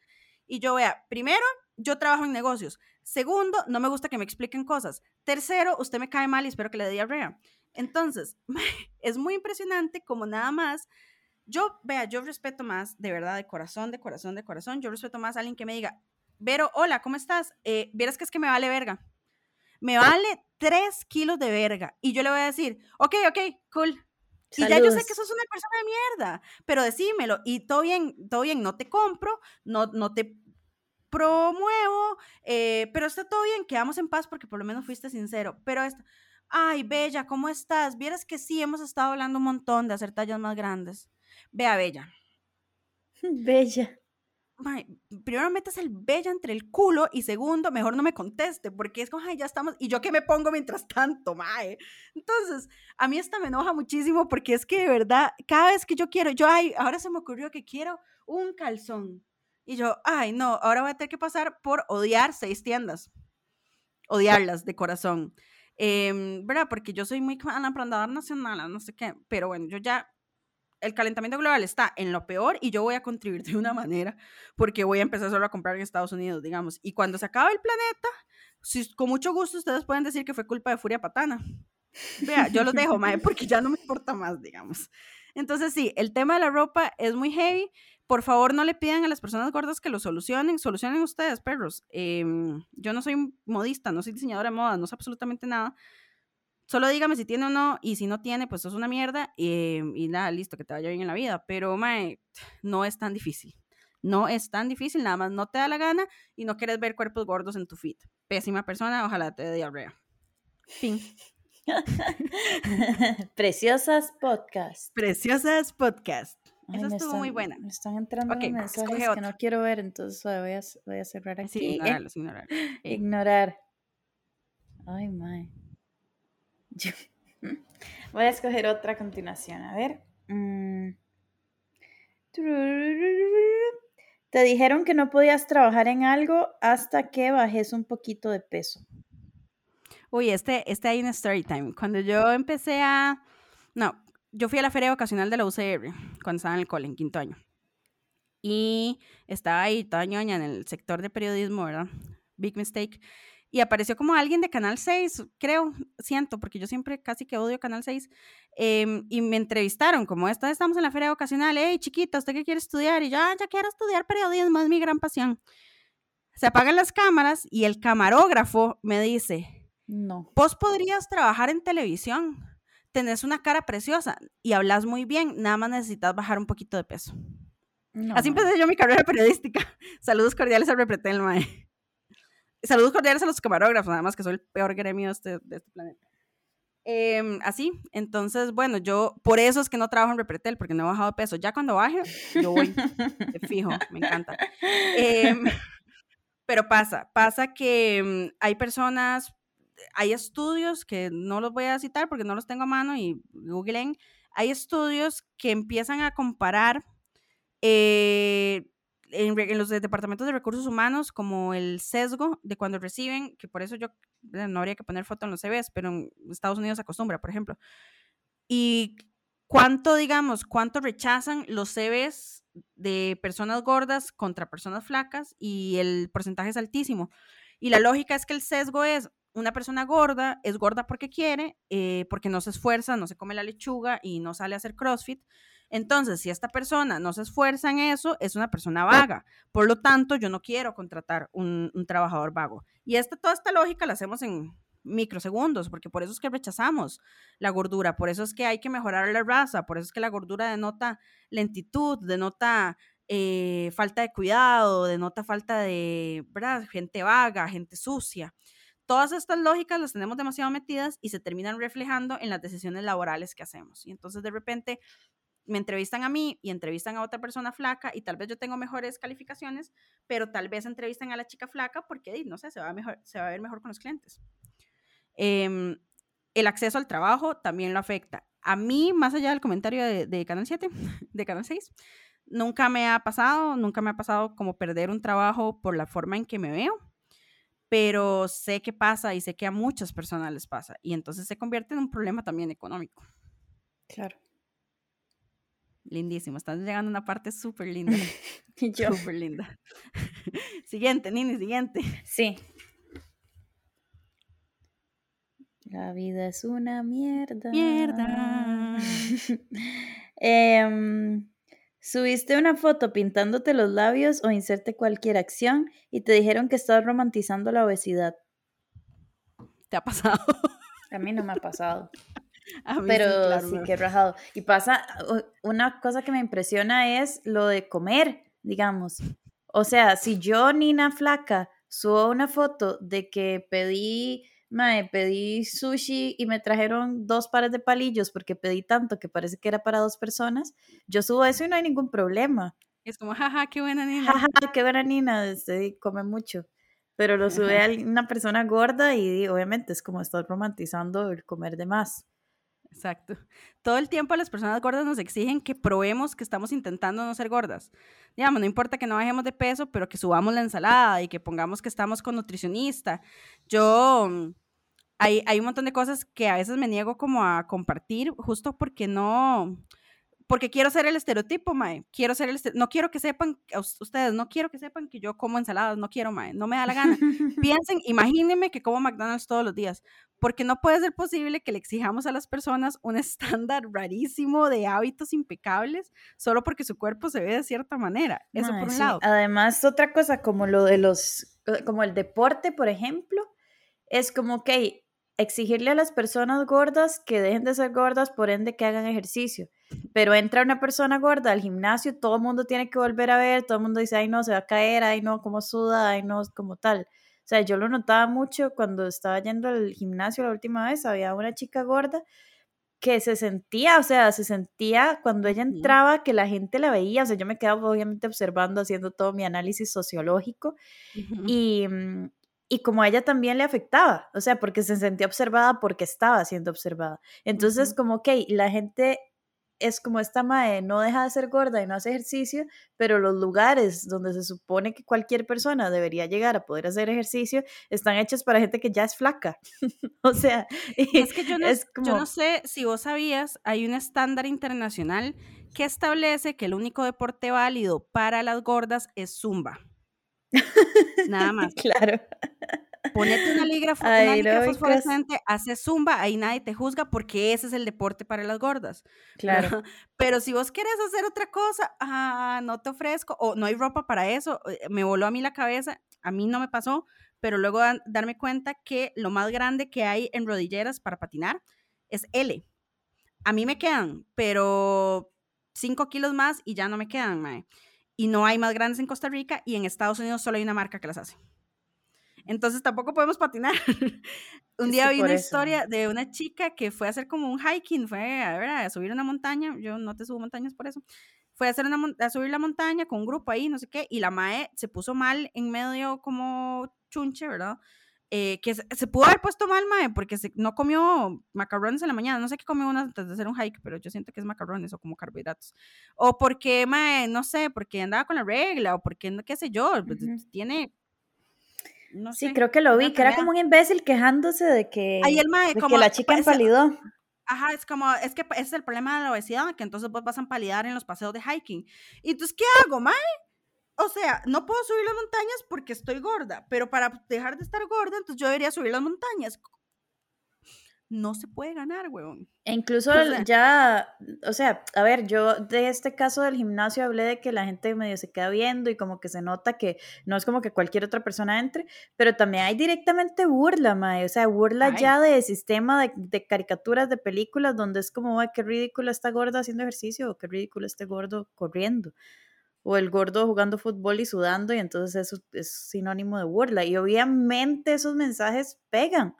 Y yo vea, primero, yo trabajo en negocios. Segundo, no me gusta que me expliquen cosas. Tercero, usted me cae mal y espero que le dé diarrea. Entonces, es muy impresionante como nada más. Yo, vea, yo respeto más, de verdad, de corazón, de corazón, de corazón, yo respeto más a alguien que me diga, Vero, hola, ¿cómo estás? Eh, Vieras que es que me vale verga. Me vale tres kilos de verga. Y yo le voy a decir, ok, ok, cool. Y ya yo sé que sos una persona de mierda, pero decímelo. Y todo bien, todo bien, no te compro, no, no te promuevo, eh, pero está todo bien, quedamos en paz porque por lo menos fuiste sincero. Pero esto, ay, Bella, ¿cómo estás? Vieras que sí, hemos estado hablando un montón de hacer tallas más grandes. Vea, Bella. Bella. Primero metes el bella entre el culo y segundo, mejor no me conteste, porque es como, ay, ya estamos, y yo qué me pongo mientras tanto, mae. Entonces, a mí esta me enoja muchísimo porque es que de verdad, cada vez que yo quiero, yo, ay, ahora se me ocurrió que quiero un calzón. Y yo, ay, no, ahora voy a tener que pasar por odiar seis tiendas. Odiarlas de corazón. Em, ¿Verdad? Porque yo soy muy aprendedor nacional, no sé qué. Pero bueno, yo ya. El calentamiento global está en lo peor y yo voy a contribuir de una manera porque voy a empezar solo a comprar en Estados Unidos, digamos. Y cuando se acabe el planeta, si, con mucho gusto ustedes pueden decir que fue culpa de Furia Patana. Vea, yo los dejo, mae, porque ya no me importa más, digamos. Entonces, sí, el tema de la ropa es muy heavy por favor no le pidan a las personas gordas que lo solucionen, solucionen ustedes, perros. Em, yo no soy modista, no soy diseñadora de moda, no sé absolutamente nada. Solo dígame si tiene o no, y si no tiene, pues es una mierda, em, y nada, listo, que te vaya bien en la vida. Pero, mae, no es tan difícil. No es tan difícil, nada más no te da la gana y no quieres ver cuerpos gordos en tu feed. Pésima persona, ojalá te dé diarrea. Fin. Preciosas podcast. Preciosas podcast. Eso estuvo muy buena. Me están entrando mensajes que no quiero ver, entonces voy a, voy a cerrar aquí. Sí, ignorarlos, ignorar. Ignorar. Ay, my. Voy a escoger otra a continuación. A ver. Mm. Te dijeron que no podías trabajar en algo hasta que bajes un poquito de peso. Uy, este, este hay un story time. Cuando yo empecé a... No, yo fui a la feria ocasional de la UCR cuando estaba en el cole, en quinto año. Y estaba ahí toda ñoña en el sector de periodismo, ¿verdad? Big mistake. Y apareció como alguien de Canal 6, creo, siento, porque yo siempre casi que odio Canal 6. Em, y me entrevistaron, como esta estamos en la feria ocasional, hey chiquita, ¿usted qué quiere estudiar? Y yo, ah, ya quiero estudiar periodismo, es mi gran pasión. Se apagan las cámaras y el camarógrafo me dice, no. Vos podrías trabajar en televisión tenés una cara preciosa y hablas muy bien, nada más necesitas bajar un poquito de peso. Así empecé yo mi carrera periodística. Saludos cordiales al Repretel, mae. Saludos cordiales a los camarógrafos, nada más que soy el peor gremio de este, este planeta. Em, así, entonces, bueno, yo por eso es que no trabajo en Repretel, porque no he bajado de peso. Ya cuando baje, yo voy, de fijo, me encanta. Em, pero pasa, pasa que em, hay personas, hay estudios que no los voy a citar porque no los tengo a mano y googleen, hay estudios que empiezan a comparar eh, en, los departamentos de recursos humanos como el sesgo de cuando reciben, que por eso yo no habría que poner foto en los CVs, pero en Estados Unidos se acostumbra, por ejemplo. Y cuánto, digamos, cuánto rechazan los CVs de personas gordas contra personas flacas y el porcentaje es altísimo. Y la lógica es que el sesgo es, una persona gorda es gorda porque quiere, eh, porque no se esfuerza, no se come la lechuga y no sale a hacer CrossFit. Entonces, si esta persona no se esfuerza en eso, es una persona vaga. Por lo tanto, yo no quiero contratar un, trabajador vago. Y esta, toda esta lógica la hacemos en microsegundos, porque por eso es que rechazamos la gordura, por eso es que hay que mejorar la raza, por eso es que la gordura denota lentitud, denota eh, falta de cuidado, denota falta de, ¿verdad? Gente vaga, gente sucia. todas estas lógicas las tenemos demasiado metidas y se terminan reflejando en las decisiones laborales que hacemos. Y entonces de repente me entrevistan a mí y entrevistan a otra persona flaca y tal vez yo tengo mejores calificaciones, pero tal vez entrevistan a la chica flaca porque, no sé, se va a, mejor, se va a ver mejor con los clientes. Em, el acceso al trabajo también lo afecta. A mí, más allá del comentario de, de, Canal 7, de Canal 6, nunca me ha pasado, nunca me ha pasado como perder un trabajo por la forma en que me veo, pero sé que pasa y sé que a muchas personas les pasa y entonces se convierte en un problema también económico. Claro. Lindísimo, estás llegando a una parte súper linda. Súper linda. siguiente, Nini, siguiente. Sí. La vida es una mierda. Mierda. Em, subiste una foto pintándote los labios o inserte cualquier acción y te dijeron que estás romantizando la obesidad. ¿Te ha pasado? A mí no me ha pasado. Pero sí, que rajado. Y pasa, una cosa que me impresiona es lo de comer, digamos. O sea, si yo, Nina Flaca, subo una foto de que pedí, me pedí sushi y me trajeron dos pares de palillos porque pedí tanto que parece que era para dos personas, yo subo eso y no hay ningún problema. Es como, jaja, qué buena Nina. Jaja, qué buena Nina, come mucho. Pero lo sube a una persona gorda y obviamente es como estar romantizando el comer de más. Exacto. Todo el tiempo las personas gordas nos exigen que probemos que estamos intentando no ser gordas. Digamos, no importa que no bajemos de peso, pero que subamos la ensalada y que pongamos que estamos con nutricionista. Yo, mm, hay, hay un montón de cosas que a veces me niego como a compartir justo porque no, porque quiero ser el estereotipo, mae. Quiero ser el no quiero que sepan ustedes, no quiero que sepan que yo como ensaladas, no quiero, mae, no me da la gana. Piensen, imagínense que como McDonald's todos los días, porque no puede ser posible que le exijamos a las personas un estándar rarísimo de hábitos impecables solo porque su cuerpo se ve de cierta manera. Eso por un lado. Además, otra cosa como lo de los eh, como el deporte, por ejemplo, es como que exigirle a las personas gordas que dejen de ser gordas, por ende que hagan ejercicio. Pero entra una persona gorda al gimnasio, todo el mundo tiene que volver a ver, todo el mundo dice, ay no, se va a caer, ay no, como suda, ay no, como tal. O sea, yo lo notaba mucho cuando estaba yendo al gimnasio la última vez, había una chica gorda que se sentía, o sea, se sentía cuando ella entraba que la gente la veía, o sea, yo me quedaba obviamente observando, haciendo todo mi análisis sociológico y, mm, y como a ella también le afectaba, o sea, porque se sentía observada porque estaba siendo observada. Entonces, como, ok, la gente es como esta madre no deja de ser gorda y no hace ejercicio, pero los lugares donde se supone que cualquier persona debería llegar a poder hacer ejercicio están hechos para gente que ya es flaca. o sea, es que yo no, yo no sé si vos sabías, hay un estándar internacional que establece que el único deporte válido para las gordas es zumba. Nada más. Claro. Ponete una liga, una fosforescente, hace zumba, ahí nadie te juzga porque ese es el deporte para las gordas. Claro. Pero si vos quieres hacer otra cosa, ah, no te ofrezco, o no hay ropa para eso, eh, me voló a mí la cabeza, a mí no me pasó, pero luego darme cuenta que lo más grande que hay en rodilleras para patinar es L. A mí me quedan, pero 5 kilos más y ya no me quedan, mae. Y no hay más grandes en Costa Rica y en Estados Unidos solo hay una marca que las hace. Entonces tampoco podemos patinar. un día vi una historia de una chica que fue a hacer como un hiking, fue a, a subir una montaña, yo no te subo montañas por eso, fue a, hacer una, a subir la montaña con un grupo ahí, no sé qué, y la mae se puso mal en medio como chunche, ¿verdad? Eh, que se, pudo haber puesto mal, mae, porque se, no comió macarrones en la mañana, no sé qué comió antes de hacer un hike, pero yo siento que es macarrones o como carbohidratos. O porque, mae, no sé, porque andaba con la regla, o porque, qué sé yo, pues, tiene sí, creo que lo vi, que era como un imbécil quejándose de que, la chica empalidó. Ajá, es como, es que ese es el problema de la obesidad, que entonces vos vas a empalidar en los paseos de hiking. ¿Y entonces qué hago, mae? O sea, no puedo subir las montañas porque estoy gorda, pero para dejar de estar gorda, entonces yo debería subir las montañas no se puede ganar, weón. E incluso ya, o sea, a ver, yo de este caso del gimnasio hablé de que la gente medio se queda viendo y como que se nota que no es como que cualquier otra persona entre, pero también hay directamente burla, mae, o sea, burla ya de sistema de, caricaturas de películas donde es como, ay, qué ridículo está gorda haciendo ejercicio o qué ridículo este gordo corriendo. o el gordo jugando fútbol y sudando y entonces eso es sinónimo de burla. Y obviamente esos mensajes pegan.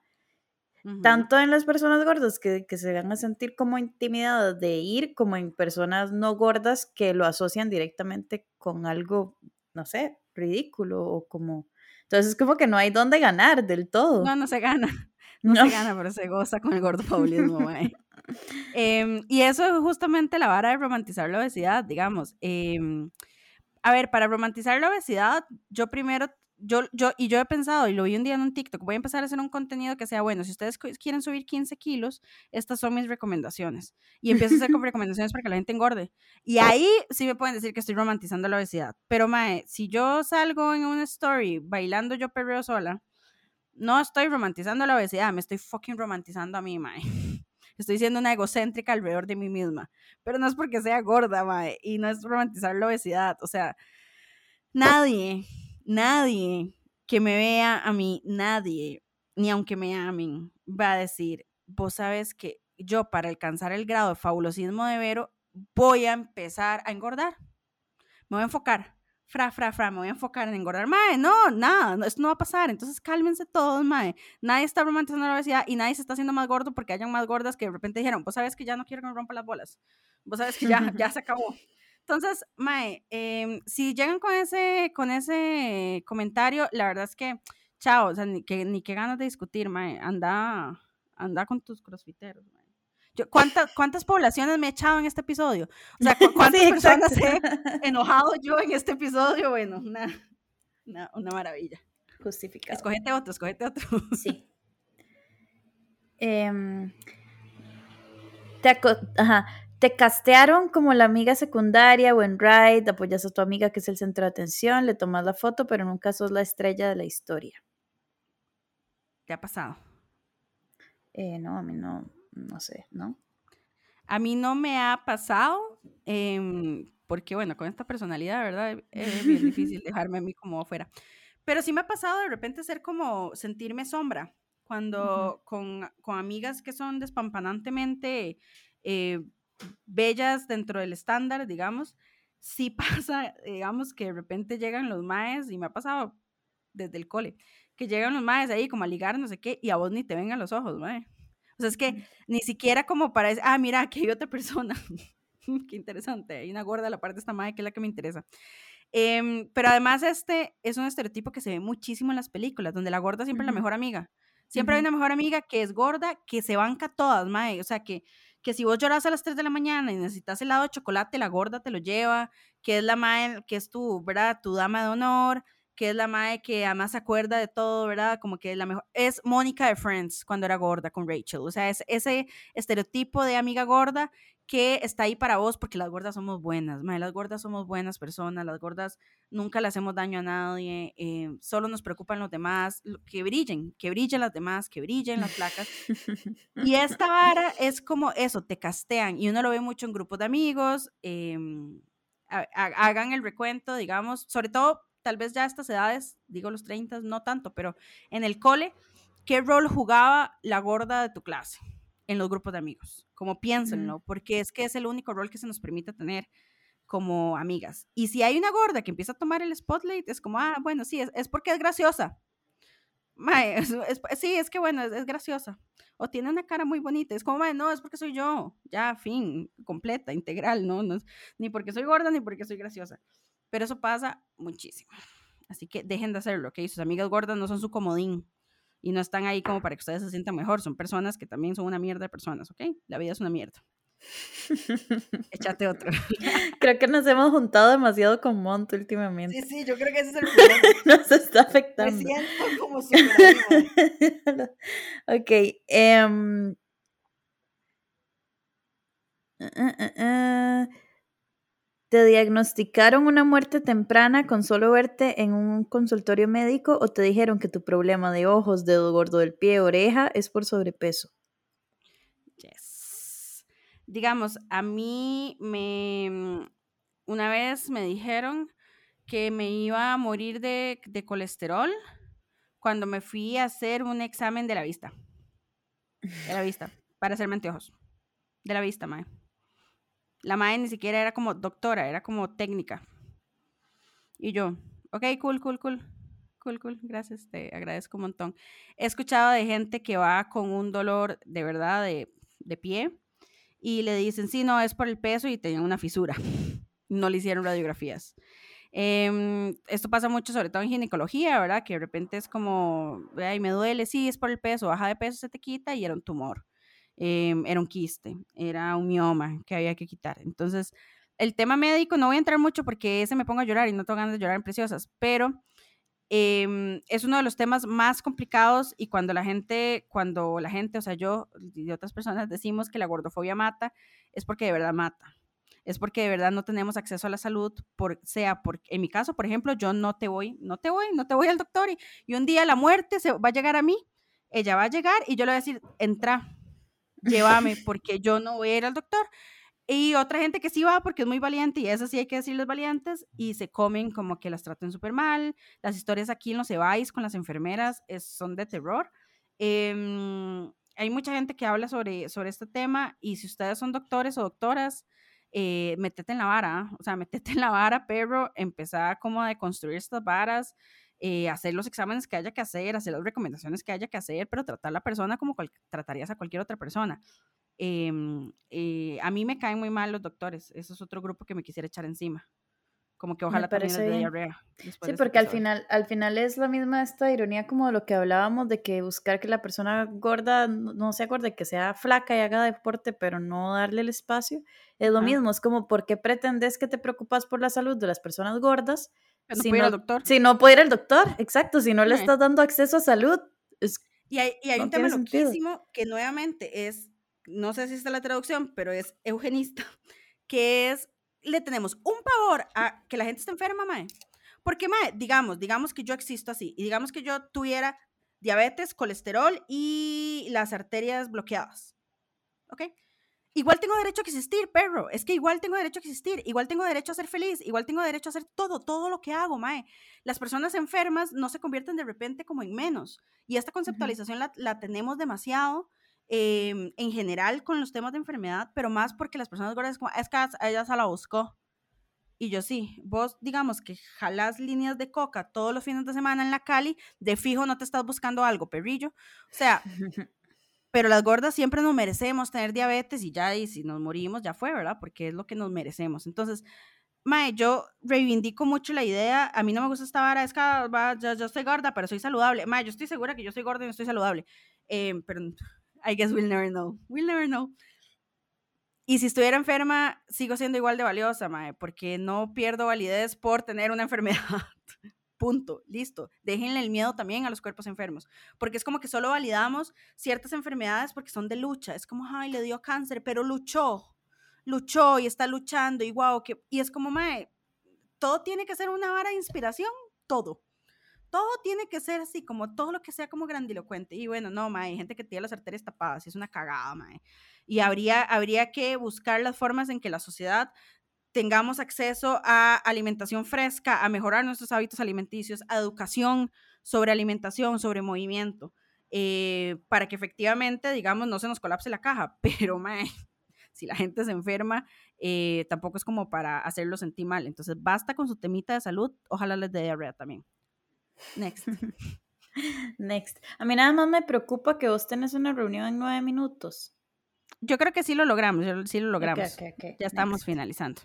Tanto en las personas gordas que, que, se van a sentir como intimidadas de ir, como en personas no gordas que lo asocian directamente con algo, no sé, ridículo o como... Entonces es como que no hay dónde ganar del todo. No, no se gana. No, se gana, pero se goza con el gordo paulismo, em, y eso es justamente la vara de romantizar la obesidad, digamos. Em, a ver, para romantizar la obesidad, yo primero yo, yo, y yo he pensado, y lo vi un día en un TikTok, voy a empezar a hacer un contenido que sea bueno. Si ustedes quieren subir 15 kilos, estas son mis recomendaciones. Y empiezo a hacer como recomendaciones para que la gente engorde. Y ahí sí me pueden decir que estoy romantizando la obesidad. Pero, Mae, si yo salgo en una story bailando yo perreo sola, no estoy romantizando la obesidad, me estoy fucking romantizando a mí, Mae. Estoy siendo una egocéntrica alrededor de mí misma. Pero no es porque sea gorda, Mae, y no es romantizar la obesidad. O sea, nadie nadie que me vea a mí, nadie, ni aunque me amen, va a decir, vos sabes que yo para alcanzar el grado de fabulosismo de Vero voy a empezar a engordar. Me voy a enfocar. Fra, fra, fra, me voy a enfocar en engordar. Mae, no, nada, esto no va a pasar. Entonces cálmense todos, mae. Nadie está romantizando la obesidad y nadie se está haciendo más gordo porque hayan más gordas que de repente dijeron, vos sabes que ya no quiero que me rompa las bolas. Vos sabes que ya, ya se acabó. Entonces, Mae, em, si llegan con ese, con ese comentario, la verdad es que, chao, o sea, ni que, ni que ganas de discutir, Mae, anda, anda con tus crossfiteros, mae. Yo, ¿cuántas, ¿Cuántas poblaciones me he echado en este episodio? O sea, ¿cuántas personas he enojado yo en este episodio? Bueno, una, una, una maravilla. Justificado. Escogete otro, escogete otro. Sí. Eh, te Ajá. Te castearon como la amiga secundaria o en ride, apoyas a tu amiga que es el centro de atención, le tomas la foto, pero nunca sos la estrella de la historia. ¿Qué ha pasado? Eh, no, a mí no, no sé, ¿no? A mí no me ha pasado, em, porque bueno, con esta personalidad, ¿verdad? Es bien difícil dejarme a mí como afuera. Pero sí me ha pasado de repente ser como sentirme sombra, cuando con, con, amigas que son despampanantemente eh, bellas dentro del estándar, digamos, sí pasa, digamos, que de repente llegan los maes, y me ha pasado desde el cole, que llegan los maes ahí como a ligar, no sé qué, y a vos ni te ven a los ojos, mae. O sea, es que ni siquiera como para ah, mira, aquí hay otra persona. qué interesante, hay una gorda a la parte de esta mae que es la que me interesa. Em, pero además este es un estereotipo que se ve muchísimo en las películas, donde la gorda siempre es la mejor amiga. Siempre hay una mejor amiga que es gorda, que se banca todas, mae. O sea, que que si vos lloras a las 3 de la mañana y necesitas helado de chocolate, la gorda te lo lleva, que es la madre, que es tu, ¿verdad? Tu dama de honor, que es la madre que además se acuerda de todo, ¿verdad? Como que es la mejor, es Mónica de Friends cuando era gorda con Rachel, o sea, es ese estereotipo de amiga gorda que está ahí para vos porque las gordas somos buenas, las gordas somos buenas personas, las gordas nunca le hacemos daño a nadie, eh, solo nos preocupan los demás, que brillen, que brillen las demás, que brillen las placas. Y esta vara es como eso, te castean y uno lo ve mucho en grupos de amigos, em, hagan el recuento, digamos, sobre todo tal vez ya a estas edades, digo los 30, no tanto, pero en el cole, ¿qué rol jugaba la gorda de tu clase en los grupos de amigos? como piénsenlo, porque es que es el único rol que se nos permite tener como amigas. Y si hay una gorda que empieza a tomar el spotlight, es como, ah, bueno, sí, es, porque es graciosa. sí, es que bueno, es, graciosa. O tiene una cara muy bonita. Es como, no, es porque soy yo. Ya, fin, completa, integral, ¿no? no ni porque soy gorda ni porque soy graciosa. Pero eso pasa muchísimo. Así que dejen de hacerlo, ¿ok? Sus amigas gordas no son su comodín y no están ahí como para que ustedes se sientan mejor, son personas que también son una mierda de personas, ¿ok? La vida es una mierda. Échate otro. creo que nos hemos juntado demasiado con Monto últimamente. Sí, sí, yo creo que ese es el problema. nos está afectando. Me siento como Ok. Um, uh, ¿Te diagnosticaron una muerte temprana con solo verte en un consultorio médico o te dijeron que tu problema de ojos, dedo gordo del pie, oreja es por sobrepeso? Yes. Digamos, a mí me una vez me dijeron que me iba a morir de, colesterol cuando me fui a hacer un examen de la vista. De la vista, para hacerme anteojos. De la vista, mae. La madre ni siquiera era como doctora, era como técnica. Y yo, ok, cool, cool, cool. Cool, cool, gracias, te agradezco un montón. He escuchado de gente que va con un dolor de verdad de, de pie y le dicen, sí, no, es por el peso y tenía una fisura. No le hicieron radiografías. Em, esto pasa mucho, sobre todo en ginecología, ¿verdad? Que de repente es como, ay, me duele, sí, es por el peso, baja de peso, se te quita y era un tumor, em, era un quiste, era un mioma que había que quitar. Entonces, el tema médico, no voy a entrar mucho porque ese me pongo a llorar y no tengo ganas de llorar en preciosas, pero Em, es uno de los temas más complicados y cuando la gente, cuando la gente, o sea, yo y otras personas decimos que la gordofobia mata, es porque de verdad mata. Es porque de verdad no tenemos acceso a la salud, por, sea porque, en mi caso, por ejemplo, yo no te voy, no te voy, no te voy al doctor y, y un día la muerte se va a llegar a mí, ella va a llegar y yo le voy a decir, entra, llévame, porque yo no voy a ir al doctor. Y otra gente que sí va porque es muy valiente, y eso sí hay que decirles valientes, y se comen como que las traten súper mal. Las historias aquí en los Ebais con las enfermeras es, son de terror. Em, hay mucha gente que habla sobre, sobre este tema, y si ustedes son doctores o doctoras, eh, metete en la vara, o sea, metete en la vara, pero empezar como a deconstruir estas varas, eh, hacer los exámenes que haya que hacer, hacer las recomendaciones que haya que hacer, pero tratar a la persona como tratarías a cualquier otra persona. Em, eh, a mí me caen muy mal los doctores. Eso es otro grupo que me quisiera echar encima. Como que ojalá también de diarrea. Sí, porque al final, al final es la misma esta ironía como lo que hablábamos de que buscar que la persona gorda no, se acuerde que sea flaca y haga deporte, pero no darle el espacio. Es lo mismo, es como, ¿por qué pretendes que te preocupas por la salud de las personas gordas? si no, ir al doctor. Si no puede ir al doctor, exacto, si no le estás dando acceso a salud. y hay, y hay un tema loquísimo que nuevamente es no sé si está la traducción, pero es eugenista, que es, le tenemos un pavor a que la gente esté enferma, mae. Porque, mae, digamos, digamos que yo existo así, y digamos que yo tuviera diabetes, colesterol y las arterias bloqueadas, ¿ok? Igual tengo derecho a existir, perro. Es que igual tengo derecho a existir. Igual tengo derecho a ser feliz. Igual tengo derecho a hacer todo, todo lo que hago, mae. Las personas enfermas no se convierten de repente como en menos. Y esta conceptualización la, la, tenemos demasiado Em, en general con los temas de enfermedad, pero más porque las personas gordas como, es que ella se la buscó. Y yo sí, vos digamos que jalas líneas de coca todos los fines de semana en la Cali, de fijo no te estás buscando algo, perrillo. O sea, pero las gordas siempre nos merecemos tener diabetes y ya, y si nos morimos, ya fue, ¿verdad? Porque es lo que nos merecemos. Entonces, Mae, yo reivindico mucho la idea, a mí no me gusta esta vara, es que va, yo, yo, estoy gorda, pero soy saludable. Mae, yo estoy segura que yo soy gorda y no estoy saludable. Eh, pero I guess we'll never know. We'll never know. Y si estuviera enferma, sigo siendo igual de valiosa, mae, porque no pierdo validez por tener una enfermedad. Punto, listo. Déjenle el miedo también a los cuerpos enfermos, porque es como que solo validamos ciertas enfermedades porque son de lucha. Es como, ay, le dio cáncer, pero luchó, luchó y está luchando y wow, que... y es como, mae, todo tiene que ser una vara de inspiración, todo todo tiene que ser así, como todo lo que sea como grandilocuente. Y bueno, no, mae, hay gente que tiene las arterias tapadas es una cagada, mae. Y habría, habría que buscar las formas en que la sociedad tengamos acceso a alimentación fresca, a mejorar nuestros hábitos alimenticios, a educación sobre alimentación, sobre movimiento, eh, para que efectivamente, digamos, no se nos colapse la caja. Pero, mae, si la gente se enferma, eh, tampoco es como para hacerlo sentir mal. Entonces, basta con su temita de salud, ojalá les dé diarrea también. Next. Next. A mí nada más me preocupa que vos tenés una reunión en nueve minutos. Yo creo que sí lo logramos, sí lo logramos. Ya estamos finalizando.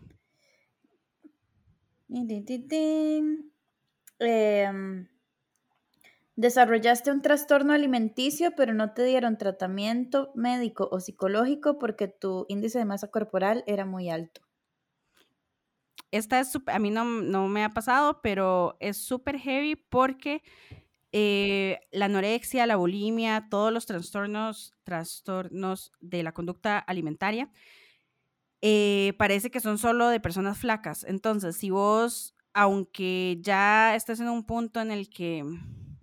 Em, desarrollaste un trastorno alimenticio, pero no te dieron tratamiento médico o psicológico porque tu índice de masa corporal era muy alto esta es, a mí no, no me ha pasado, pero es súper heavy porque eh, la anorexia, la bulimia, todos los trastornos, trastornos de la conducta alimentaria, eh, parece que son solo de personas flacas. Entonces, si vos, aunque ya estés en un punto en el que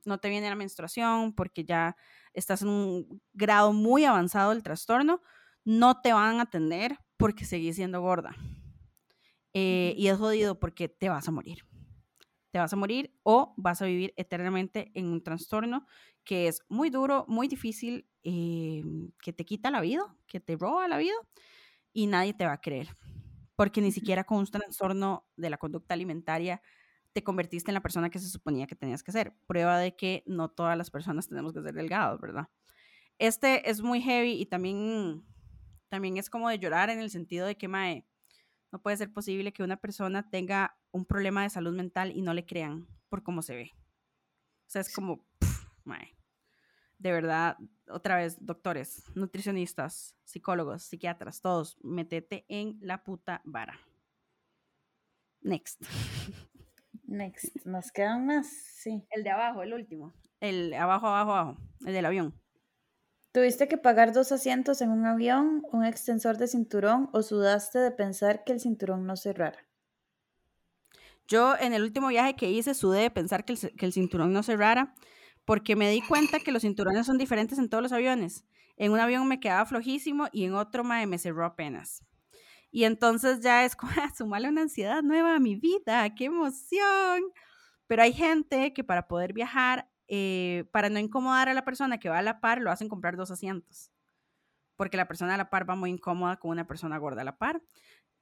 no te viene la menstruación, porque ya estás en un grado muy avanzado del trastorno, no te van a atender porque seguís siendo gorda. Eh, y es jodido porque te vas a morir. Te vas a morir o vas a vivir eternamente en un trastorno que es muy duro, muy difícil, eh, que te quita la vida, que te roba la vida y nadie te va a creer. Porque ni siquiera con un trastorno de la conducta alimentaria te convertiste en la persona que se suponía que tenías que ser. Prueba de que no todas las personas tenemos que ser delgados, ¿verdad? Este es muy heavy y también, también es como de llorar en el sentido de que, mae, no puede ser posible que una persona tenga un problema de salud mental y no le crean por cómo se ve. O sea, es como, mae. De verdad, otra vez, doctores, nutricionistas, psicólogos, psiquiatras, todos, metete en la puta vara. Next. Next. ¿Nos quedan más? Sí. El de abajo, el último. El abajo, abajo, abajo. El del avión. ¿Tuviste que pagar dos asientos en un avión, un extensor de cinturón o sudaste de pensar que el cinturón no cerrara? Yo en el último viaje que hice sudé de pensar que el, cinturón no cerrara porque me di cuenta que los cinturones son diferentes en todos los aviones. En un avión me quedaba flojísimo y en otro me cerró apenas. Y entonces ya es como, ah, sumarle una ansiedad nueva a mi vida, qué emoción. Pero hay gente que para poder viajar, eh, para no incomodar a la persona que va a la par, lo hacen comprar dos asientos. Porque la persona a la par va muy incómoda con una persona gorda a la par.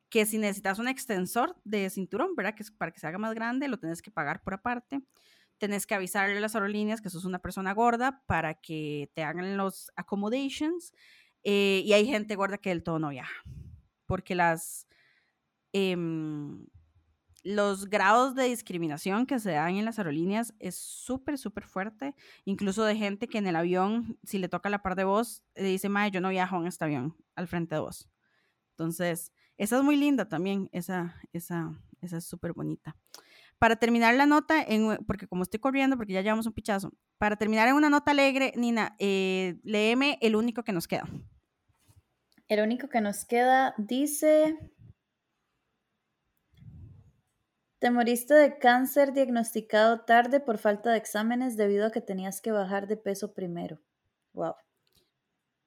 Que si necesitas un extensor de cinturón, ¿verdad? Que es para que se haga más grande, lo tienes que pagar por aparte. Tenés que avisarle a las aerolíneas que sos una persona gorda para que te hagan los accommodations. Eh, y hay gente gorda que del todo no viaja porque las, em, los grados de discriminación que se dan en las aerolíneas es súper, súper fuerte. Incluso de gente que en el avión, si le toca la par de vos, le dice, Mae, yo no viajo en este avión al frente de vos. Entonces, esa es muy linda también, esa, esa, esa es súper bonita. Para terminar la nota, porque como estoy corriendo, porque ya llevamos un pichazo, para terminar en una nota alegre, Nina, eh, léeme el único que nos queda. El único que nos queda dice, te moriste de cáncer diagnosticado tarde por falta de exámenes debido a que tenías que bajar de peso primero. Wow.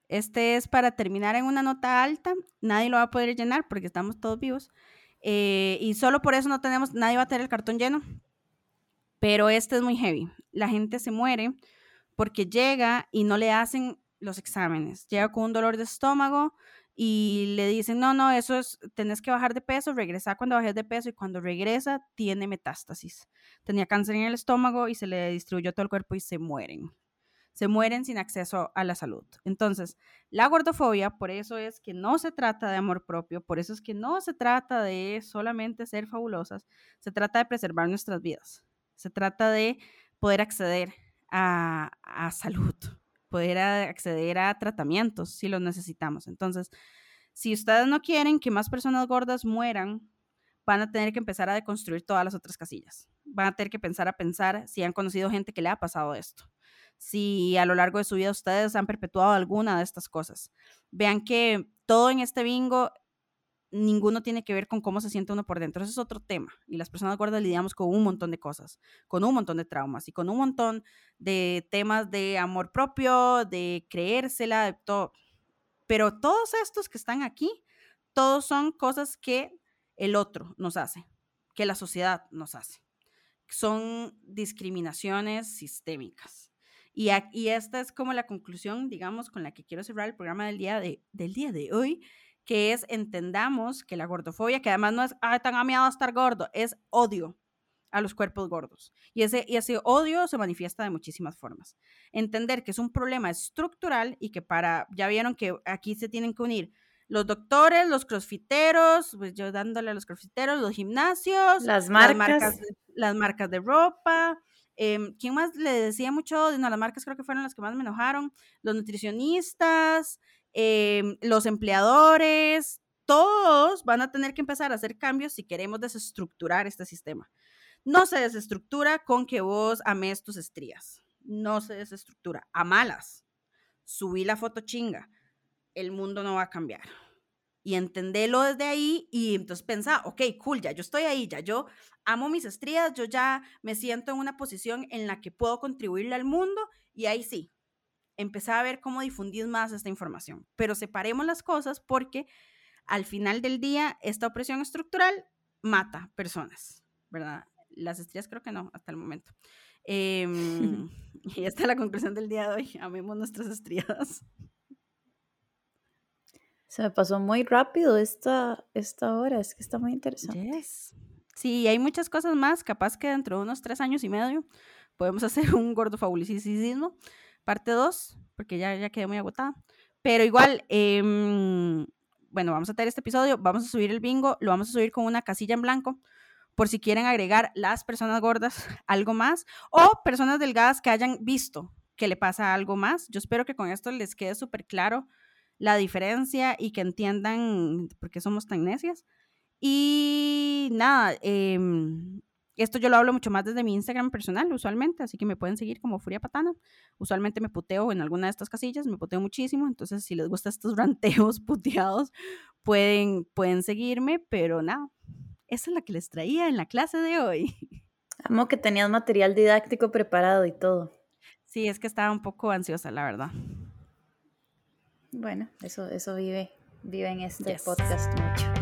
Este es para terminar en una nota alta. Nadie lo va a poder llenar porque estamos todos vivos. Eh, y solo por eso no tenemos, nadie va a tener el cartón lleno. Pero este es muy heavy. La gente se muere porque llega y no le hacen los exámenes. Llega con un dolor de estómago y le dicen, no, no, eso es, tenés que bajar de peso, regresa cuando bajes de peso y cuando regresa tiene metástasis. Tenía cáncer en el estómago y se le distribuyó todo el cuerpo y se mueren. Se mueren sin acceso a la salud. Entonces, la gordofobia, por eso es que no se trata de amor propio, por eso es que no se trata de solamente ser fabulosas, se trata de preservar nuestras vidas, se trata de poder acceder a, a salud, poder acceder a tratamientos si los necesitamos. Entonces, si ustedes no quieren que más personas gordas mueran, van a tener que empezar a deconstruir todas las otras casillas. Van a tener que pensar a pensar si han conocido gente que le ha pasado esto. Si a lo largo de su vida ustedes han perpetuado alguna de estas cosas. Vean que todo en este bingo ninguno tiene que ver con cómo se siente uno por dentro. Ese es otro tema. Y las personas gordas lidiamos con un montón de cosas, con un montón de traumas y con un montón de temas de amor propio, de creérsela, de todo. Pero todos estos que están aquí, todos son cosas que el otro nos hace, que la sociedad nos hace. Son discriminaciones sistémicas. Y, y esta es como la conclusión, digamos, con la que quiero cerrar el programa del día de, del día de hoy, que es entendamos que la gordofobia, que además no es ah, tan amiado estar gordo, es odio a los cuerpos gordos. Y ese, y ese odio se manifiesta de muchísimas formas. Entender que es un problema estructural y que para, ya vieron que aquí se tienen que unir los doctores, los crossfiteros, pues yo dándole a los crossfiteros, los gimnasios, las marcas, las marcas, de ropa. Em, ¿Quién más le decía mucho? No, las marcas creo que fueron las que más me enojaron. Los nutricionistas, Em, los empleadores, todos van a tener que empezar a hacer cambios si queremos desestructurar este sistema. No se desestructura con que vos ames tus estrías. No se desestructura. A malas. Subí la foto chinga. El mundo no va a cambiar. Y entendelo desde ahí y entonces pensá, ok, cool, ya yo estoy ahí, ya yo amo mis estrías, yo ya me siento en una posición en la que puedo contribuirle al mundo y ahí sí, empezar a ver cómo difundir más esta información. Pero separemos las cosas porque al final del día esta opresión estructural mata personas, ¿verdad? Las estrías creo que no, hasta el momento. Em, y esta es la conclusión del día de hoy. Amemos nuestras estrías. Se me pasó muy rápido esta, esta hora, es que está muy interesante. Sí, hay muchas cosas más, capaz que dentro de unos tres años y medio podemos hacer un gordo fabulicismo, parte 2, porque ya, ya quedé muy agotada. Pero igual, em, bueno, vamos a tener este episodio, vamos a subir el bingo, lo vamos a subir con una casilla en blanco, por si quieren agregar las personas gordas algo más, o personas delgadas que hayan visto que le pasa algo más. Yo espero que con esto les quede súper claro la diferencia y que entiendan por qué somos tan necias. Y nada, em, esto yo lo hablo mucho más desde mi Instagram personal, usualmente, así que me pueden seguir como Furia Patana. Usualmente me puteo en alguna de estas casillas, me puteo muchísimo, entonces si les gustan estos ranteos puteados, pueden, pueden seguirme, pero nada, esa es la que les traía en la clase de hoy. Amo que tenías material didáctico preparado y todo. Sí, es que estaba un poco ansiosa, la verdad. Bueno, eso, eso vive, vive en este podcast mucho.